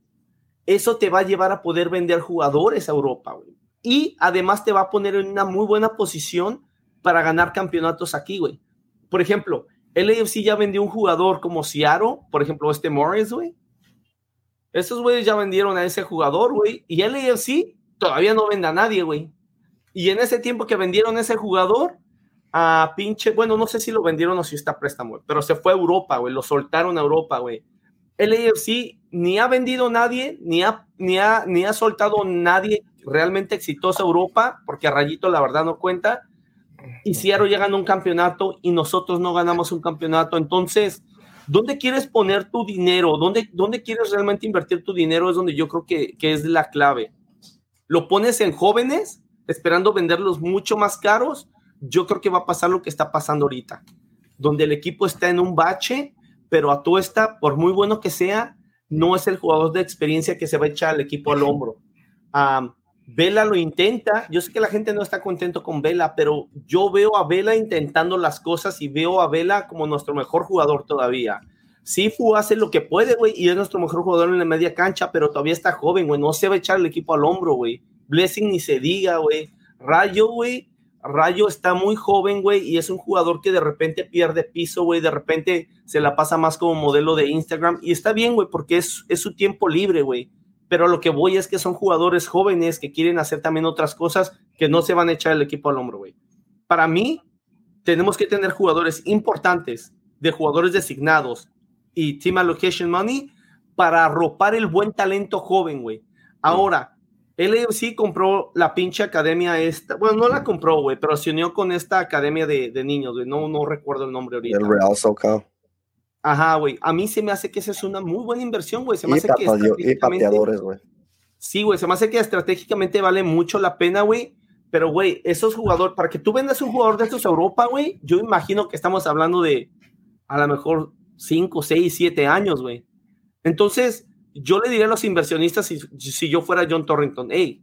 eso te va a llevar a poder vender jugadores a Europa, güey. Y además te va a poner en una muy buena posición para ganar campeonatos aquí, güey. Por ejemplo, el AFC ya vendió un jugador como Ciaro, por ejemplo, este Morris, güey esos güeyes ya vendieron a ese jugador, güey. Y el AFC todavía no vende a nadie, güey. Y en ese tiempo que vendieron a ese jugador, a pinche, bueno, no sé si lo vendieron o si está préstamo, pero se fue a Europa, güey. Lo soltaron a Europa, güey. El AFC ni ha vendido nadie, ni ha, ni ha, ni ha soltado nadie realmente exitoso a Europa, porque a Rayito la verdad no cuenta. Y Seattle ya ganó un campeonato y nosotros no ganamos un campeonato. Entonces, ¿Dónde quieres poner tu dinero? ¿Dónde, ¿Dónde quieres realmente invertir tu dinero? Es donde yo creo que, que es la clave. ¿Lo pones en jóvenes, esperando venderlos mucho más caros? Yo creo que va a pasar lo que está pasando ahorita, donde el equipo está en un bache, pero a todo está, por muy bueno que sea, no es el jugador de experiencia que se va a echar al equipo al hombro. Vela lo intenta. Yo sé que la gente no está contento con Vela, pero yo veo a Vela intentando las cosas y veo a Vela como nuestro mejor jugador todavía. Sifu hace lo que puede, güey, y es nuestro mejor jugador en la media cancha, pero todavía está joven, güey. No se va a echar el equipo al hombro, güey. Blessing ni se diga, güey. Rayo, güey. Rayo está muy joven, güey, y es un jugador que de repente pierde piso, güey. De repente se la pasa más como modelo de Instagram. Y está bien, güey, porque es, su tiempo libre, güey pero lo que voy es que son jugadores jóvenes que quieren hacer también otras cosas que no se van a echar el equipo al hombro, güey. Para mí, tenemos que tener jugadores importantes, de jugadores designados y team allocation money para arropar el buen talento joven, güey. Ahora, el AFC compró la pinche academia esta, bueno, no la compró, güey, pero se unió con esta academia de, de niños, güey. No, no recuerdo el nombre ahorita. El Real Socal. Ajá, güey. A mí se me hace que esa es una muy buena inversión, güey. Se me y hace que y pateadores, güey. Sí, güey. Se me hace que estratégicamente vale mucho la pena, güey. Pero, güey, esos jugadores, para que tú vendas un jugador de estos a Europa, güey, yo imagino que estamos hablando de a lo mejor 5, 6, 7 años, güey. Entonces, yo le diría a los inversionistas, si, yo fuera John Torrington, hey,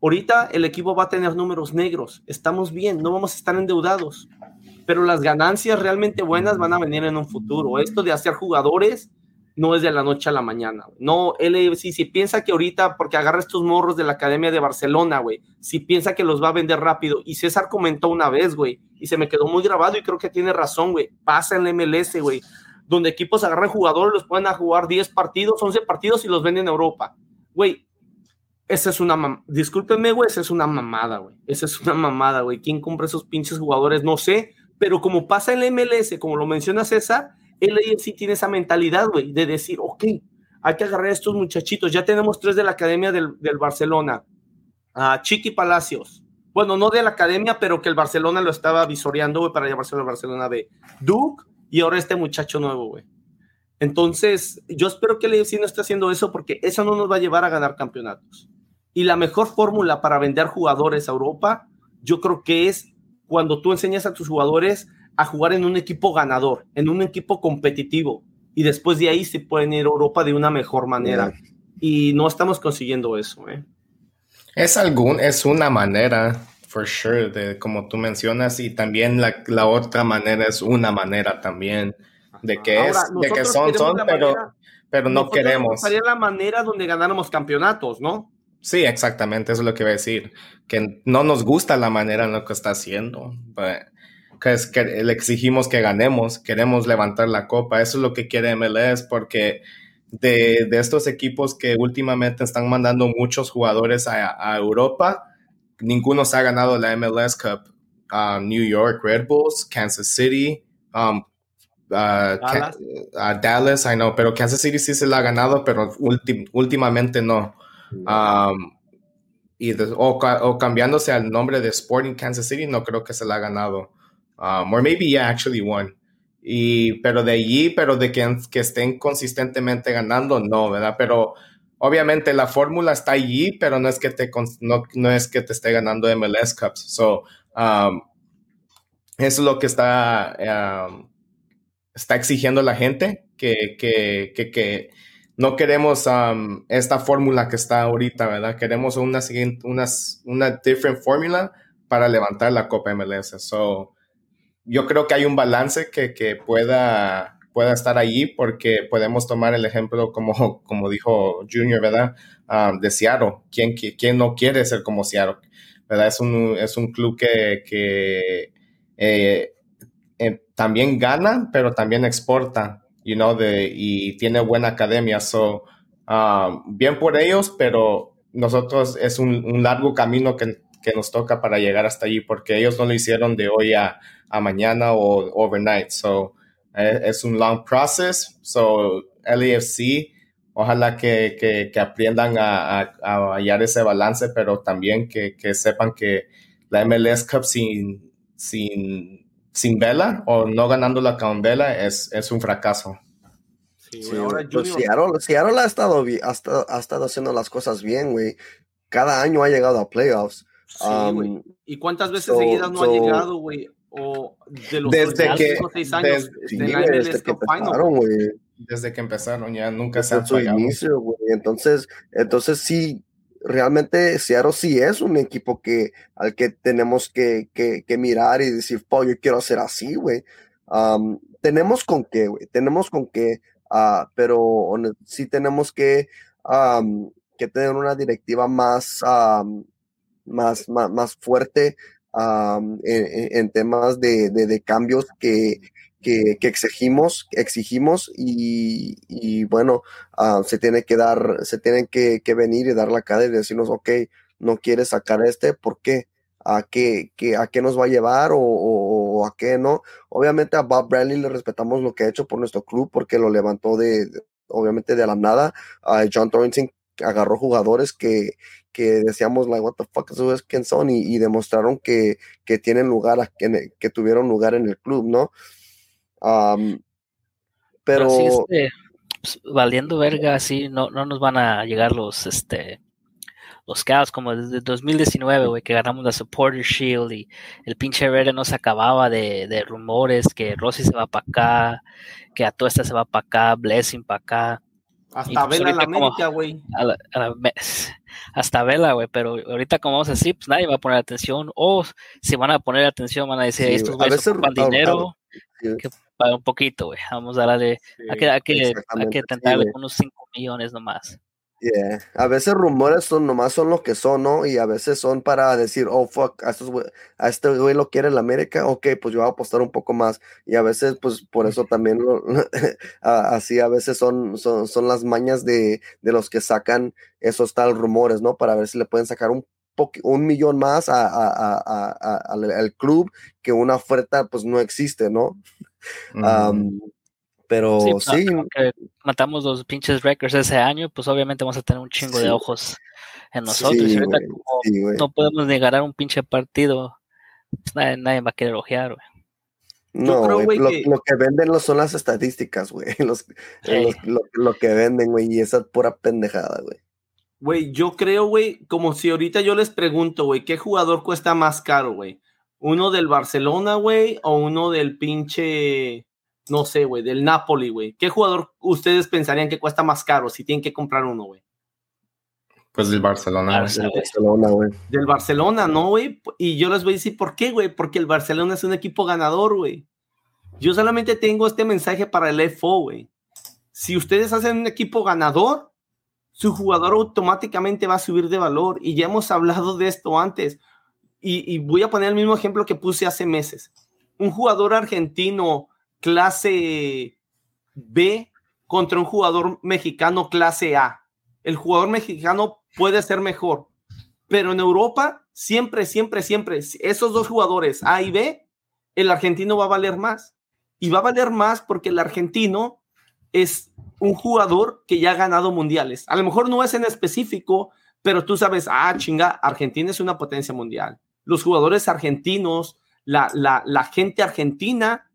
ahorita el equipo va a tener números negros, estamos bien, no vamos a estar endeudados pero las ganancias realmente buenas van a venir en un futuro. Esto de hacer jugadores no es de la noche a la mañana. No, él si, si piensa que ahorita, porque agarra estos morros de la Academia de Barcelona, güey, si piensa que los va a vender rápido, y César comentó una vez, güey, y se me quedó muy grabado y creo que tiene razón, güey, pasa en el MLS, güey, donde equipos agarran jugadores, los pueden jugar 10 partidos, 11 partidos y los venden a Europa. Güey, esa es una, discúlpenme, güey, esa es una mamada, güey, esa es una mamada, güey, ¿quién compra esos pinches jugadores? No sé, pero como pasa en la MLS, como lo menciona César, el sí tiene esa mentalidad, güey, de decir, ok, hay que agarrar a estos muchachitos. Ya tenemos tres de la academia del, Barcelona. a Chiqui Palacios. Bueno, no de la academia, pero que el Barcelona lo estaba visoreando, güey, para llamarse al Barcelona B. Duke y ahora este muchacho nuevo, güey. Entonces, yo espero que el AFC no esté haciendo eso porque eso no nos va a llevar a ganar campeonatos. Y la mejor fórmula para vender jugadores a Europa, yo creo que es cuando tú enseñas a tus jugadores a jugar en un equipo ganador, en un equipo competitivo, y después de ahí se pueden ir a Europa de una mejor manera. Y no estamos consiguiendo eso. ¿eh? Es, algún, es una manera, for sure, de como tú mencionas, y también la, la otra manera es una manera también de que, es, de que son, son, pero, pero no queremos. Sería la manera donde ganáramos campeonatos, ¿no? Sí, exactamente, eso es lo que iba a decir. Que no nos gusta la manera en la que está haciendo. Que es que le exigimos que ganemos, queremos levantar la copa. Eso es lo que quiere MLS porque de, de estos equipos que últimamente están mandando muchos jugadores a, Europa, ninguno se ha ganado la MLS Cup. New York Red Bulls, Kansas City, um, Dallas. Dallas, I know, pero Kansas City sí se la ha ganado, pero últimamente no. Um, y o, cambiándose al nombre de Sporting Kansas City, no creo que se la ha ganado. Um, or maybe yeah, actually won. Y, pero de allí, pero de que, que estén consistentemente ganando, no, ¿verdad? Pero obviamente la fórmula está allí, pero no es que te, no, es que te esté ganando MLS Cups. So, um, eso es lo que está, um, está exigiendo la gente, que, que, que, que no queremos um, esta fórmula que está ahorita, ¿verdad? Queremos una siguiente, una, una different fórmula para levantar la Copa MLS. So, yo creo que hay un balance que, que pueda, pueda estar allí porque podemos tomar el ejemplo como, [LAUGHS] como dijo Junior, ¿verdad? Um, de Seattle. ¿Quién, ¿Quién, no quiere ser como Seattle? ¿Verdad? Es un, es un club que, que eh, eh, también gana, pero también exporta, you know, de, y tiene buena academia. So, um, bien por ellos, pero nosotros es un, un largo camino que, que, nos toca para llegar hasta allí, porque ellos no lo hicieron de hoy a, a mañana o overnight. So, es un long process. So, LAFC, ojalá que, que, que aprendan a, a, hallar ese balance, pero también que, que sepan que la MLS Cup sin, sin, sin vela o no ganando la con vela es, es un fracaso. Sí, ahora pues Seattle, ha estado, ha, estado, haciendo las cosas bien, güey. Cada año ha llegado a playoffs. Um, ¿Y cuántas veces seguidas no ha llegado, güey? O de los desde que, seis años desde, que empezaron, Desde que empezaron, ya nunca se han fallado. Inicio, entonces, entonces sí, realmente Seattle sí es un equipo que al que tenemos que, que, que mirar y decir, oh, yo quiero hacer así, güey. Um, tenemos con qué, güey, tenemos con qué, uh, pero sí tenemos que, um, que tener una directiva más, um, más, más, más fuerte en, temas de, de, cambios que, que, exigimos, exigimos y, y bueno, se tiene que dar, se tienen que, venir y dar la cara y decirnos, ok, no quieres sacar este, ¿por qué? ¿A qué, qué a qué nos va a llevar o, a qué no? Obviamente a Bob Bradley le respetamos lo que ha hecho por nuestro club porque lo levantó de, obviamente de la nada. a John Thornton agarró jugadores que, que decíamos, like, what the fuck, quién son, y, demostraron que, que, tienen lugar, que, que, tuvieron lugar en el club, ¿no? pero... Este, pues, valiendo verga, así no, no nos van a llegar los, este, los caos como desde 2019, güey, que ganamos la Supporter Shield y el pinche verde no se acababa de, de rumores que Rossi se va para acá, que Atuesta se va para acá, Blessing para acá. Hasta Vela la América, güey. Hasta Vela, güey, pero ahorita como vamos así, pues nadie va a poner atención. O si van a poner atención, van a decir, estos güeyes ocupan dinero, que paga un poquito, güey. Vamos a darle, hay que, hay que, hay que tentarle unos 5 millones nomás. Yeah. A veces rumores son nomás son lo que son, ¿no? Y a veces son para decir, oh, fuck, a, estos, a este güey lo quiere en la América, ok, pues yo voy a apostar un poco más. Y a veces, pues por eso [LAUGHS] también, [LAUGHS] así a veces son, son, son las mañas de, de, los que sacan esos tal rumores, ¿no? Para ver si le pueden sacar un, un millón más a, a, al, club que una oferta, pues no existe, ¿no? Pero sí. Pues, matamos los pinches records ese año, pues obviamente vamos a tener un chingo de ojos en nosotros. y ahorita como no podemos ni ganar un pinche partido, pues, nadie, va a querer ojear, güey. No, lo, que... venden son las estadísticas, güey. [LAUGHS] lo, que venden, güey, y esa pura pendejada, güey. Güey, yo creo, güey, como si ahorita yo les pregunto, güey, ¿qué jugador cuesta más caro, güey? ¿Uno del Barcelona, güey, o uno del pinche no sé, güey, del Napoli, güey. ¿Qué jugador ustedes pensarían que cuesta más caro si tienen que comprar uno, güey? Pues del Barcelona. del Barcelona, güey. Del Barcelona, ¿no, güey? Y yo les voy a decir por qué, güey. Porque el Barcelona es un equipo ganador, güey. Yo solamente tengo este mensaje para el FO, güey. Si ustedes hacen un equipo ganador, su jugador automáticamente va a subir de valor. Y ya hemos hablado de esto antes. Y, y voy a poner el mismo ejemplo que puse hace meses. Un jugador argentino clase B contra un jugador mexicano clase A. El jugador mexicano puede ser mejor, pero en Europa siempre, siempre, siempre, esos dos jugadores A y B, el argentino va a valer más. y va a valer más porque el argentino es un jugador que ya ha ganado mundiales. A lo mejor no es en específico, pero tú sabes, ah, chinga, Argentina es una potencia mundial. Los jugadores argentinos, la, la, gente argentina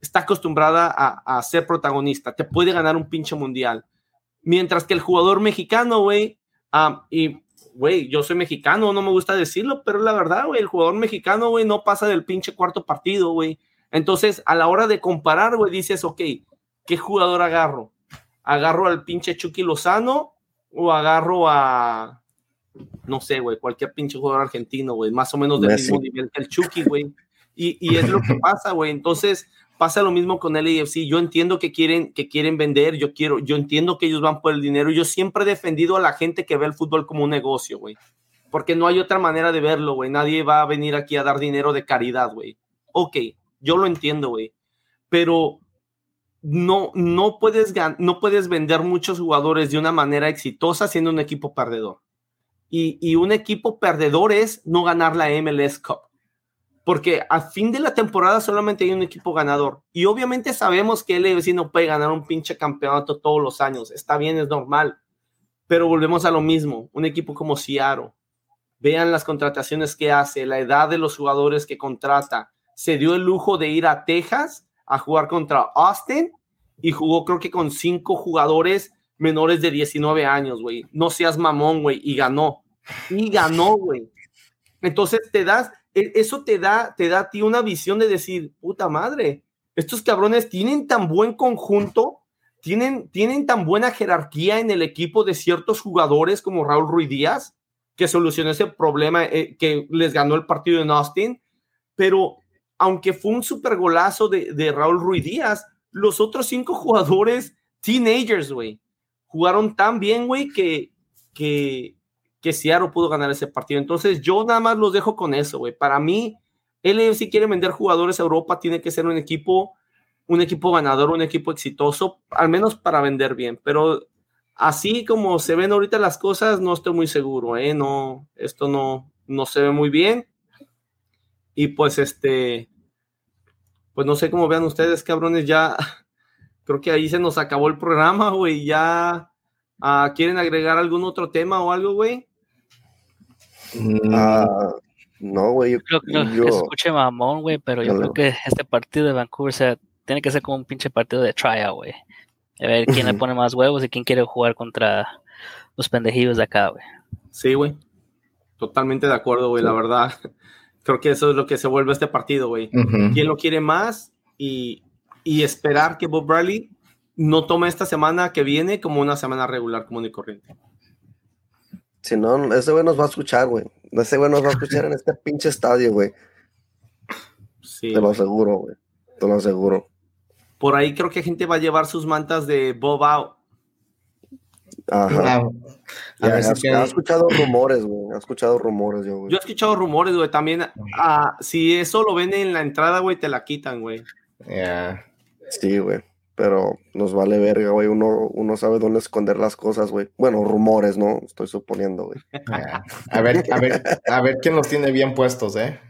está acostumbrada a, ser protagonista, te puede ganar un pinche mundial. Mientras que el jugador mexicano, güey, y, güey, yo soy mexicano, no me gusta decirlo, pero la verdad, güey, el jugador mexicano, güey, no pasa del pinche cuarto partido, güey. Entonces, a la hora de comparar, güey, dices, ok, ¿qué jugador agarro? ¿Agarro al pinche Chucky Lozano o agarro a, no sé, güey, cualquier pinche jugador argentino, güey, más o menos del mismo nivel que el Chucky, güey? Y, y es lo que pasa, güey. Entonces, pasa lo mismo con el AFC. Yo entiendo que quieren, que quieren vender, yo quiero, yo entiendo que ellos van por el dinero. Yo siempre he defendido a la gente que ve el fútbol como un negocio, güey. Porque no hay otra manera de verlo, güey. Nadie va a venir aquí a dar dinero de caridad, güey. Ok, yo lo entiendo, güey. Pero no, no, puedes, no puedes vender muchos jugadores de una manera exitosa siendo un equipo perdedor. Y, y un equipo perdedor es no ganar la MLS Cup. Porque a fin de la temporada solamente hay un equipo ganador. Y obviamente sabemos que LFC no puede ganar un pinche campeonato todos los años. Está bien, es normal. Pero volvemos a lo mismo. Un equipo como Seattle. Vean las contrataciones que hace, la edad de los jugadores que contrata se dio el lujo de ir a Texas a jugar contra Austin y jugó creo que con cinco jugadores menores de 19 años, güey. No seas mamón, güey, y ganó. Y ganó, güey. Entonces te das, eso te da, te da a ti una visión de decir, puta madre, estos cabrones tienen tan buen conjunto, tienen, tienen tan buena jerarquía en el equipo de ciertos jugadores como Raúl Ruiz Díaz, que solucionó ese problema eh, que les ganó el partido en Austin, pero aunque fue un super golazo de, Raúl Ruiz Díaz, los otros cinco jugadores, teenagers, güey, jugaron tan bien, güey, que, que, que Seattle pudo ganar ese partido. Entonces, yo nada más los dejo con eso, güey. Para mí, él si quiere vender jugadores a Europa, tiene que ser un equipo, un equipo ganador, un equipo exitoso, al menos para vender bien. Pero así como se ven ahorita las cosas, no estoy muy seguro, ¿eh? No, esto no, no se ve muy bien. Y pues este, pues no sé cómo vean ustedes, cabrones, ya [LAUGHS] creo que ahí se nos acabó el programa, güey, ya uh, quieren agregar algún otro tema o algo, güey. Uh, no, güey. Yo creo que yo... escuche mamón, güey, pero yo creo que este partido de Vancouver se, tiene que ser como un pinche partido de tryout, güey. A ver quién le pone más huevos y quién quiere jugar contra los pendejillos de acá, güey. Sí, güey. Totalmente de acuerdo, güey, la verdad [LAUGHS] creo que eso es lo que se vuelve este partido, güey. ¿Quién lo quiere más? Y, y, esperar que Bob Bradley no tome esta semana que viene como una semana regular, común y corriente. Si no, ese güey nos va a escuchar, güey. Ese güey nos va a escuchar en este pinche estadio, güey. Sí. Te lo aseguro, güey. Te lo aseguro. Por ahí creo que gente va a llevar sus mantas de Bob Out. Ajá. Ha escuchado rumores, güey. Ha escuchado rumores, yo, güey. Yo he escuchado rumores, güey. También, ah, si eso lo ven en la entrada, güey, te la quitan, güey. Sí, güey. Pero nos vale verga, güey. Uno, uno sabe dónde esconder las cosas, güey. Bueno, rumores, ¿no? Estoy suponiendo, güey. [LAUGHS] A ver, a ver, a ver quién los tiene bien puestos, ¿eh?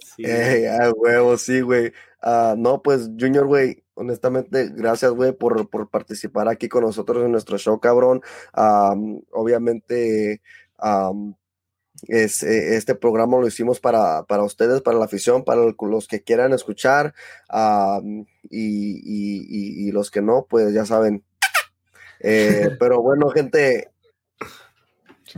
Sí. Eh, huevo, sí, güey. Ah, no, pues, Junior, güey, honestamente, gracias, güey, por, participar aquí con nosotros en nuestro show, cabrón. obviamente, es, e, este programa lo hicimos para, para, ustedes, para la afición, para los que quieran escuchar y, los que no, pues ya saben. Eh, [LAUGHS] pero bueno, gente,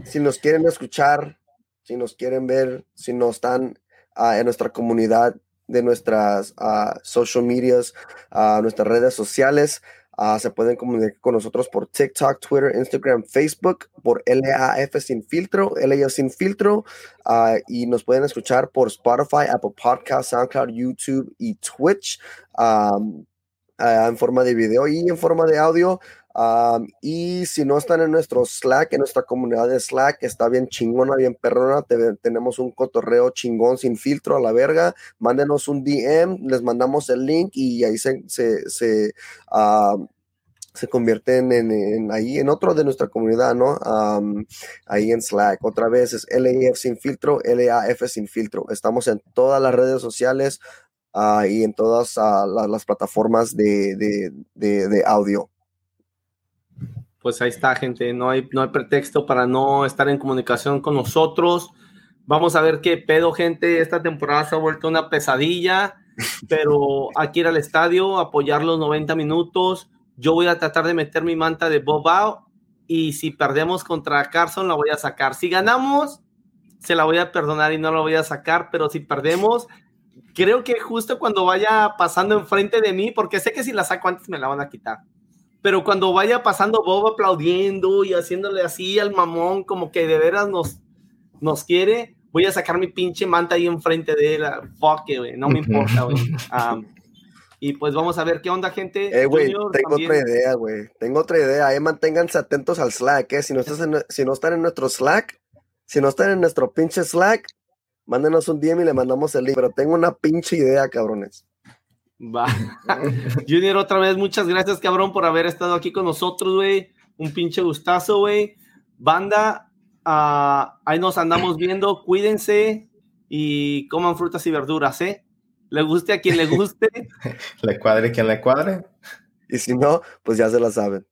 si nos quieren escuchar, si nos quieren ver, si no están ah, en nuestra comunidad, de nuestras uh, social medias, nuestras redes sociales. Uh, se pueden comunicar con nosotros por TikTok, Twitter, Instagram, Facebook, por LAF sin filtro, LAF sin filtro, y nos pueden escuchar por Spotify, Apple Podcast, SoundCloud, YouTube y Twitch um, en forma de video y en forma de audio y si no están en nuestro Slack, en nuestra comunidad de Slack, está bien chingona, bien perrona. tenemos un cotorreo chingón sin filtro a la verga. Mándenos un DM, les mandamos el link y ahí se, se, se, se convierten en, ahí en otro de nuestra comunidad, ¿no? ahí en Slack. Otra vez es LAF sin filtro, LAF sin filtro. Estamos en todas las redes sociales. ah, y en todas ah, las plataformas de, audio. Pues ahí está, gente. No hay, no hay pretexto para no estar en comunicación con nosotros. Vamos a ver qué pedo, gente. Esta temporada se ha vuelto una pesadilla, [LAUGHS] pero aquí ir al estadio, apoyar los 90 minutos. Yo voy a tratar de meter mi manta de Bob y si perdemos contra Carson la voy a sacar. Si ganamos, se la voy a perdonar y no la voy a sacar, pero si perdemos, creo que justo cuando vaya pasando enfrente de mí, porque sé que si la saco antes me la van a quitar, pero cuando vaya pasando Bob aplaudiendo y haciéndole así al mamón, como que de veras nos, nos quiere, voy a sacar mi pinche manta ahí enfrente de él. Fuck, güey, no me importa, güey. [LAUGHS] Y pues vamos a ver qué onda, gente. Eh, güey, tengo otra idea, güey. Tengo otra idea. Ahí manténganse atentos al Slack, ¿eh? Si no, estás si no están en nuestro Slack, si no están en nuestro pinche Slack, mándenos un DM y le mandamos el link. Pero tengo una pinche idea, cabrones. Va. [LAUGHS] Junior, otra vez, muchas gracias, cabrón, por haber estado aquí con nosotros, güey. Un pinche gustazo, güey. Banda, ah, ahí nos andamos viendo. Cuídense y coman frutas y verduras, ¿eh? Le guste a quien le guste. [LAUGHS] le cuadre quien le cuadre. Y si no, pues ya se la saben.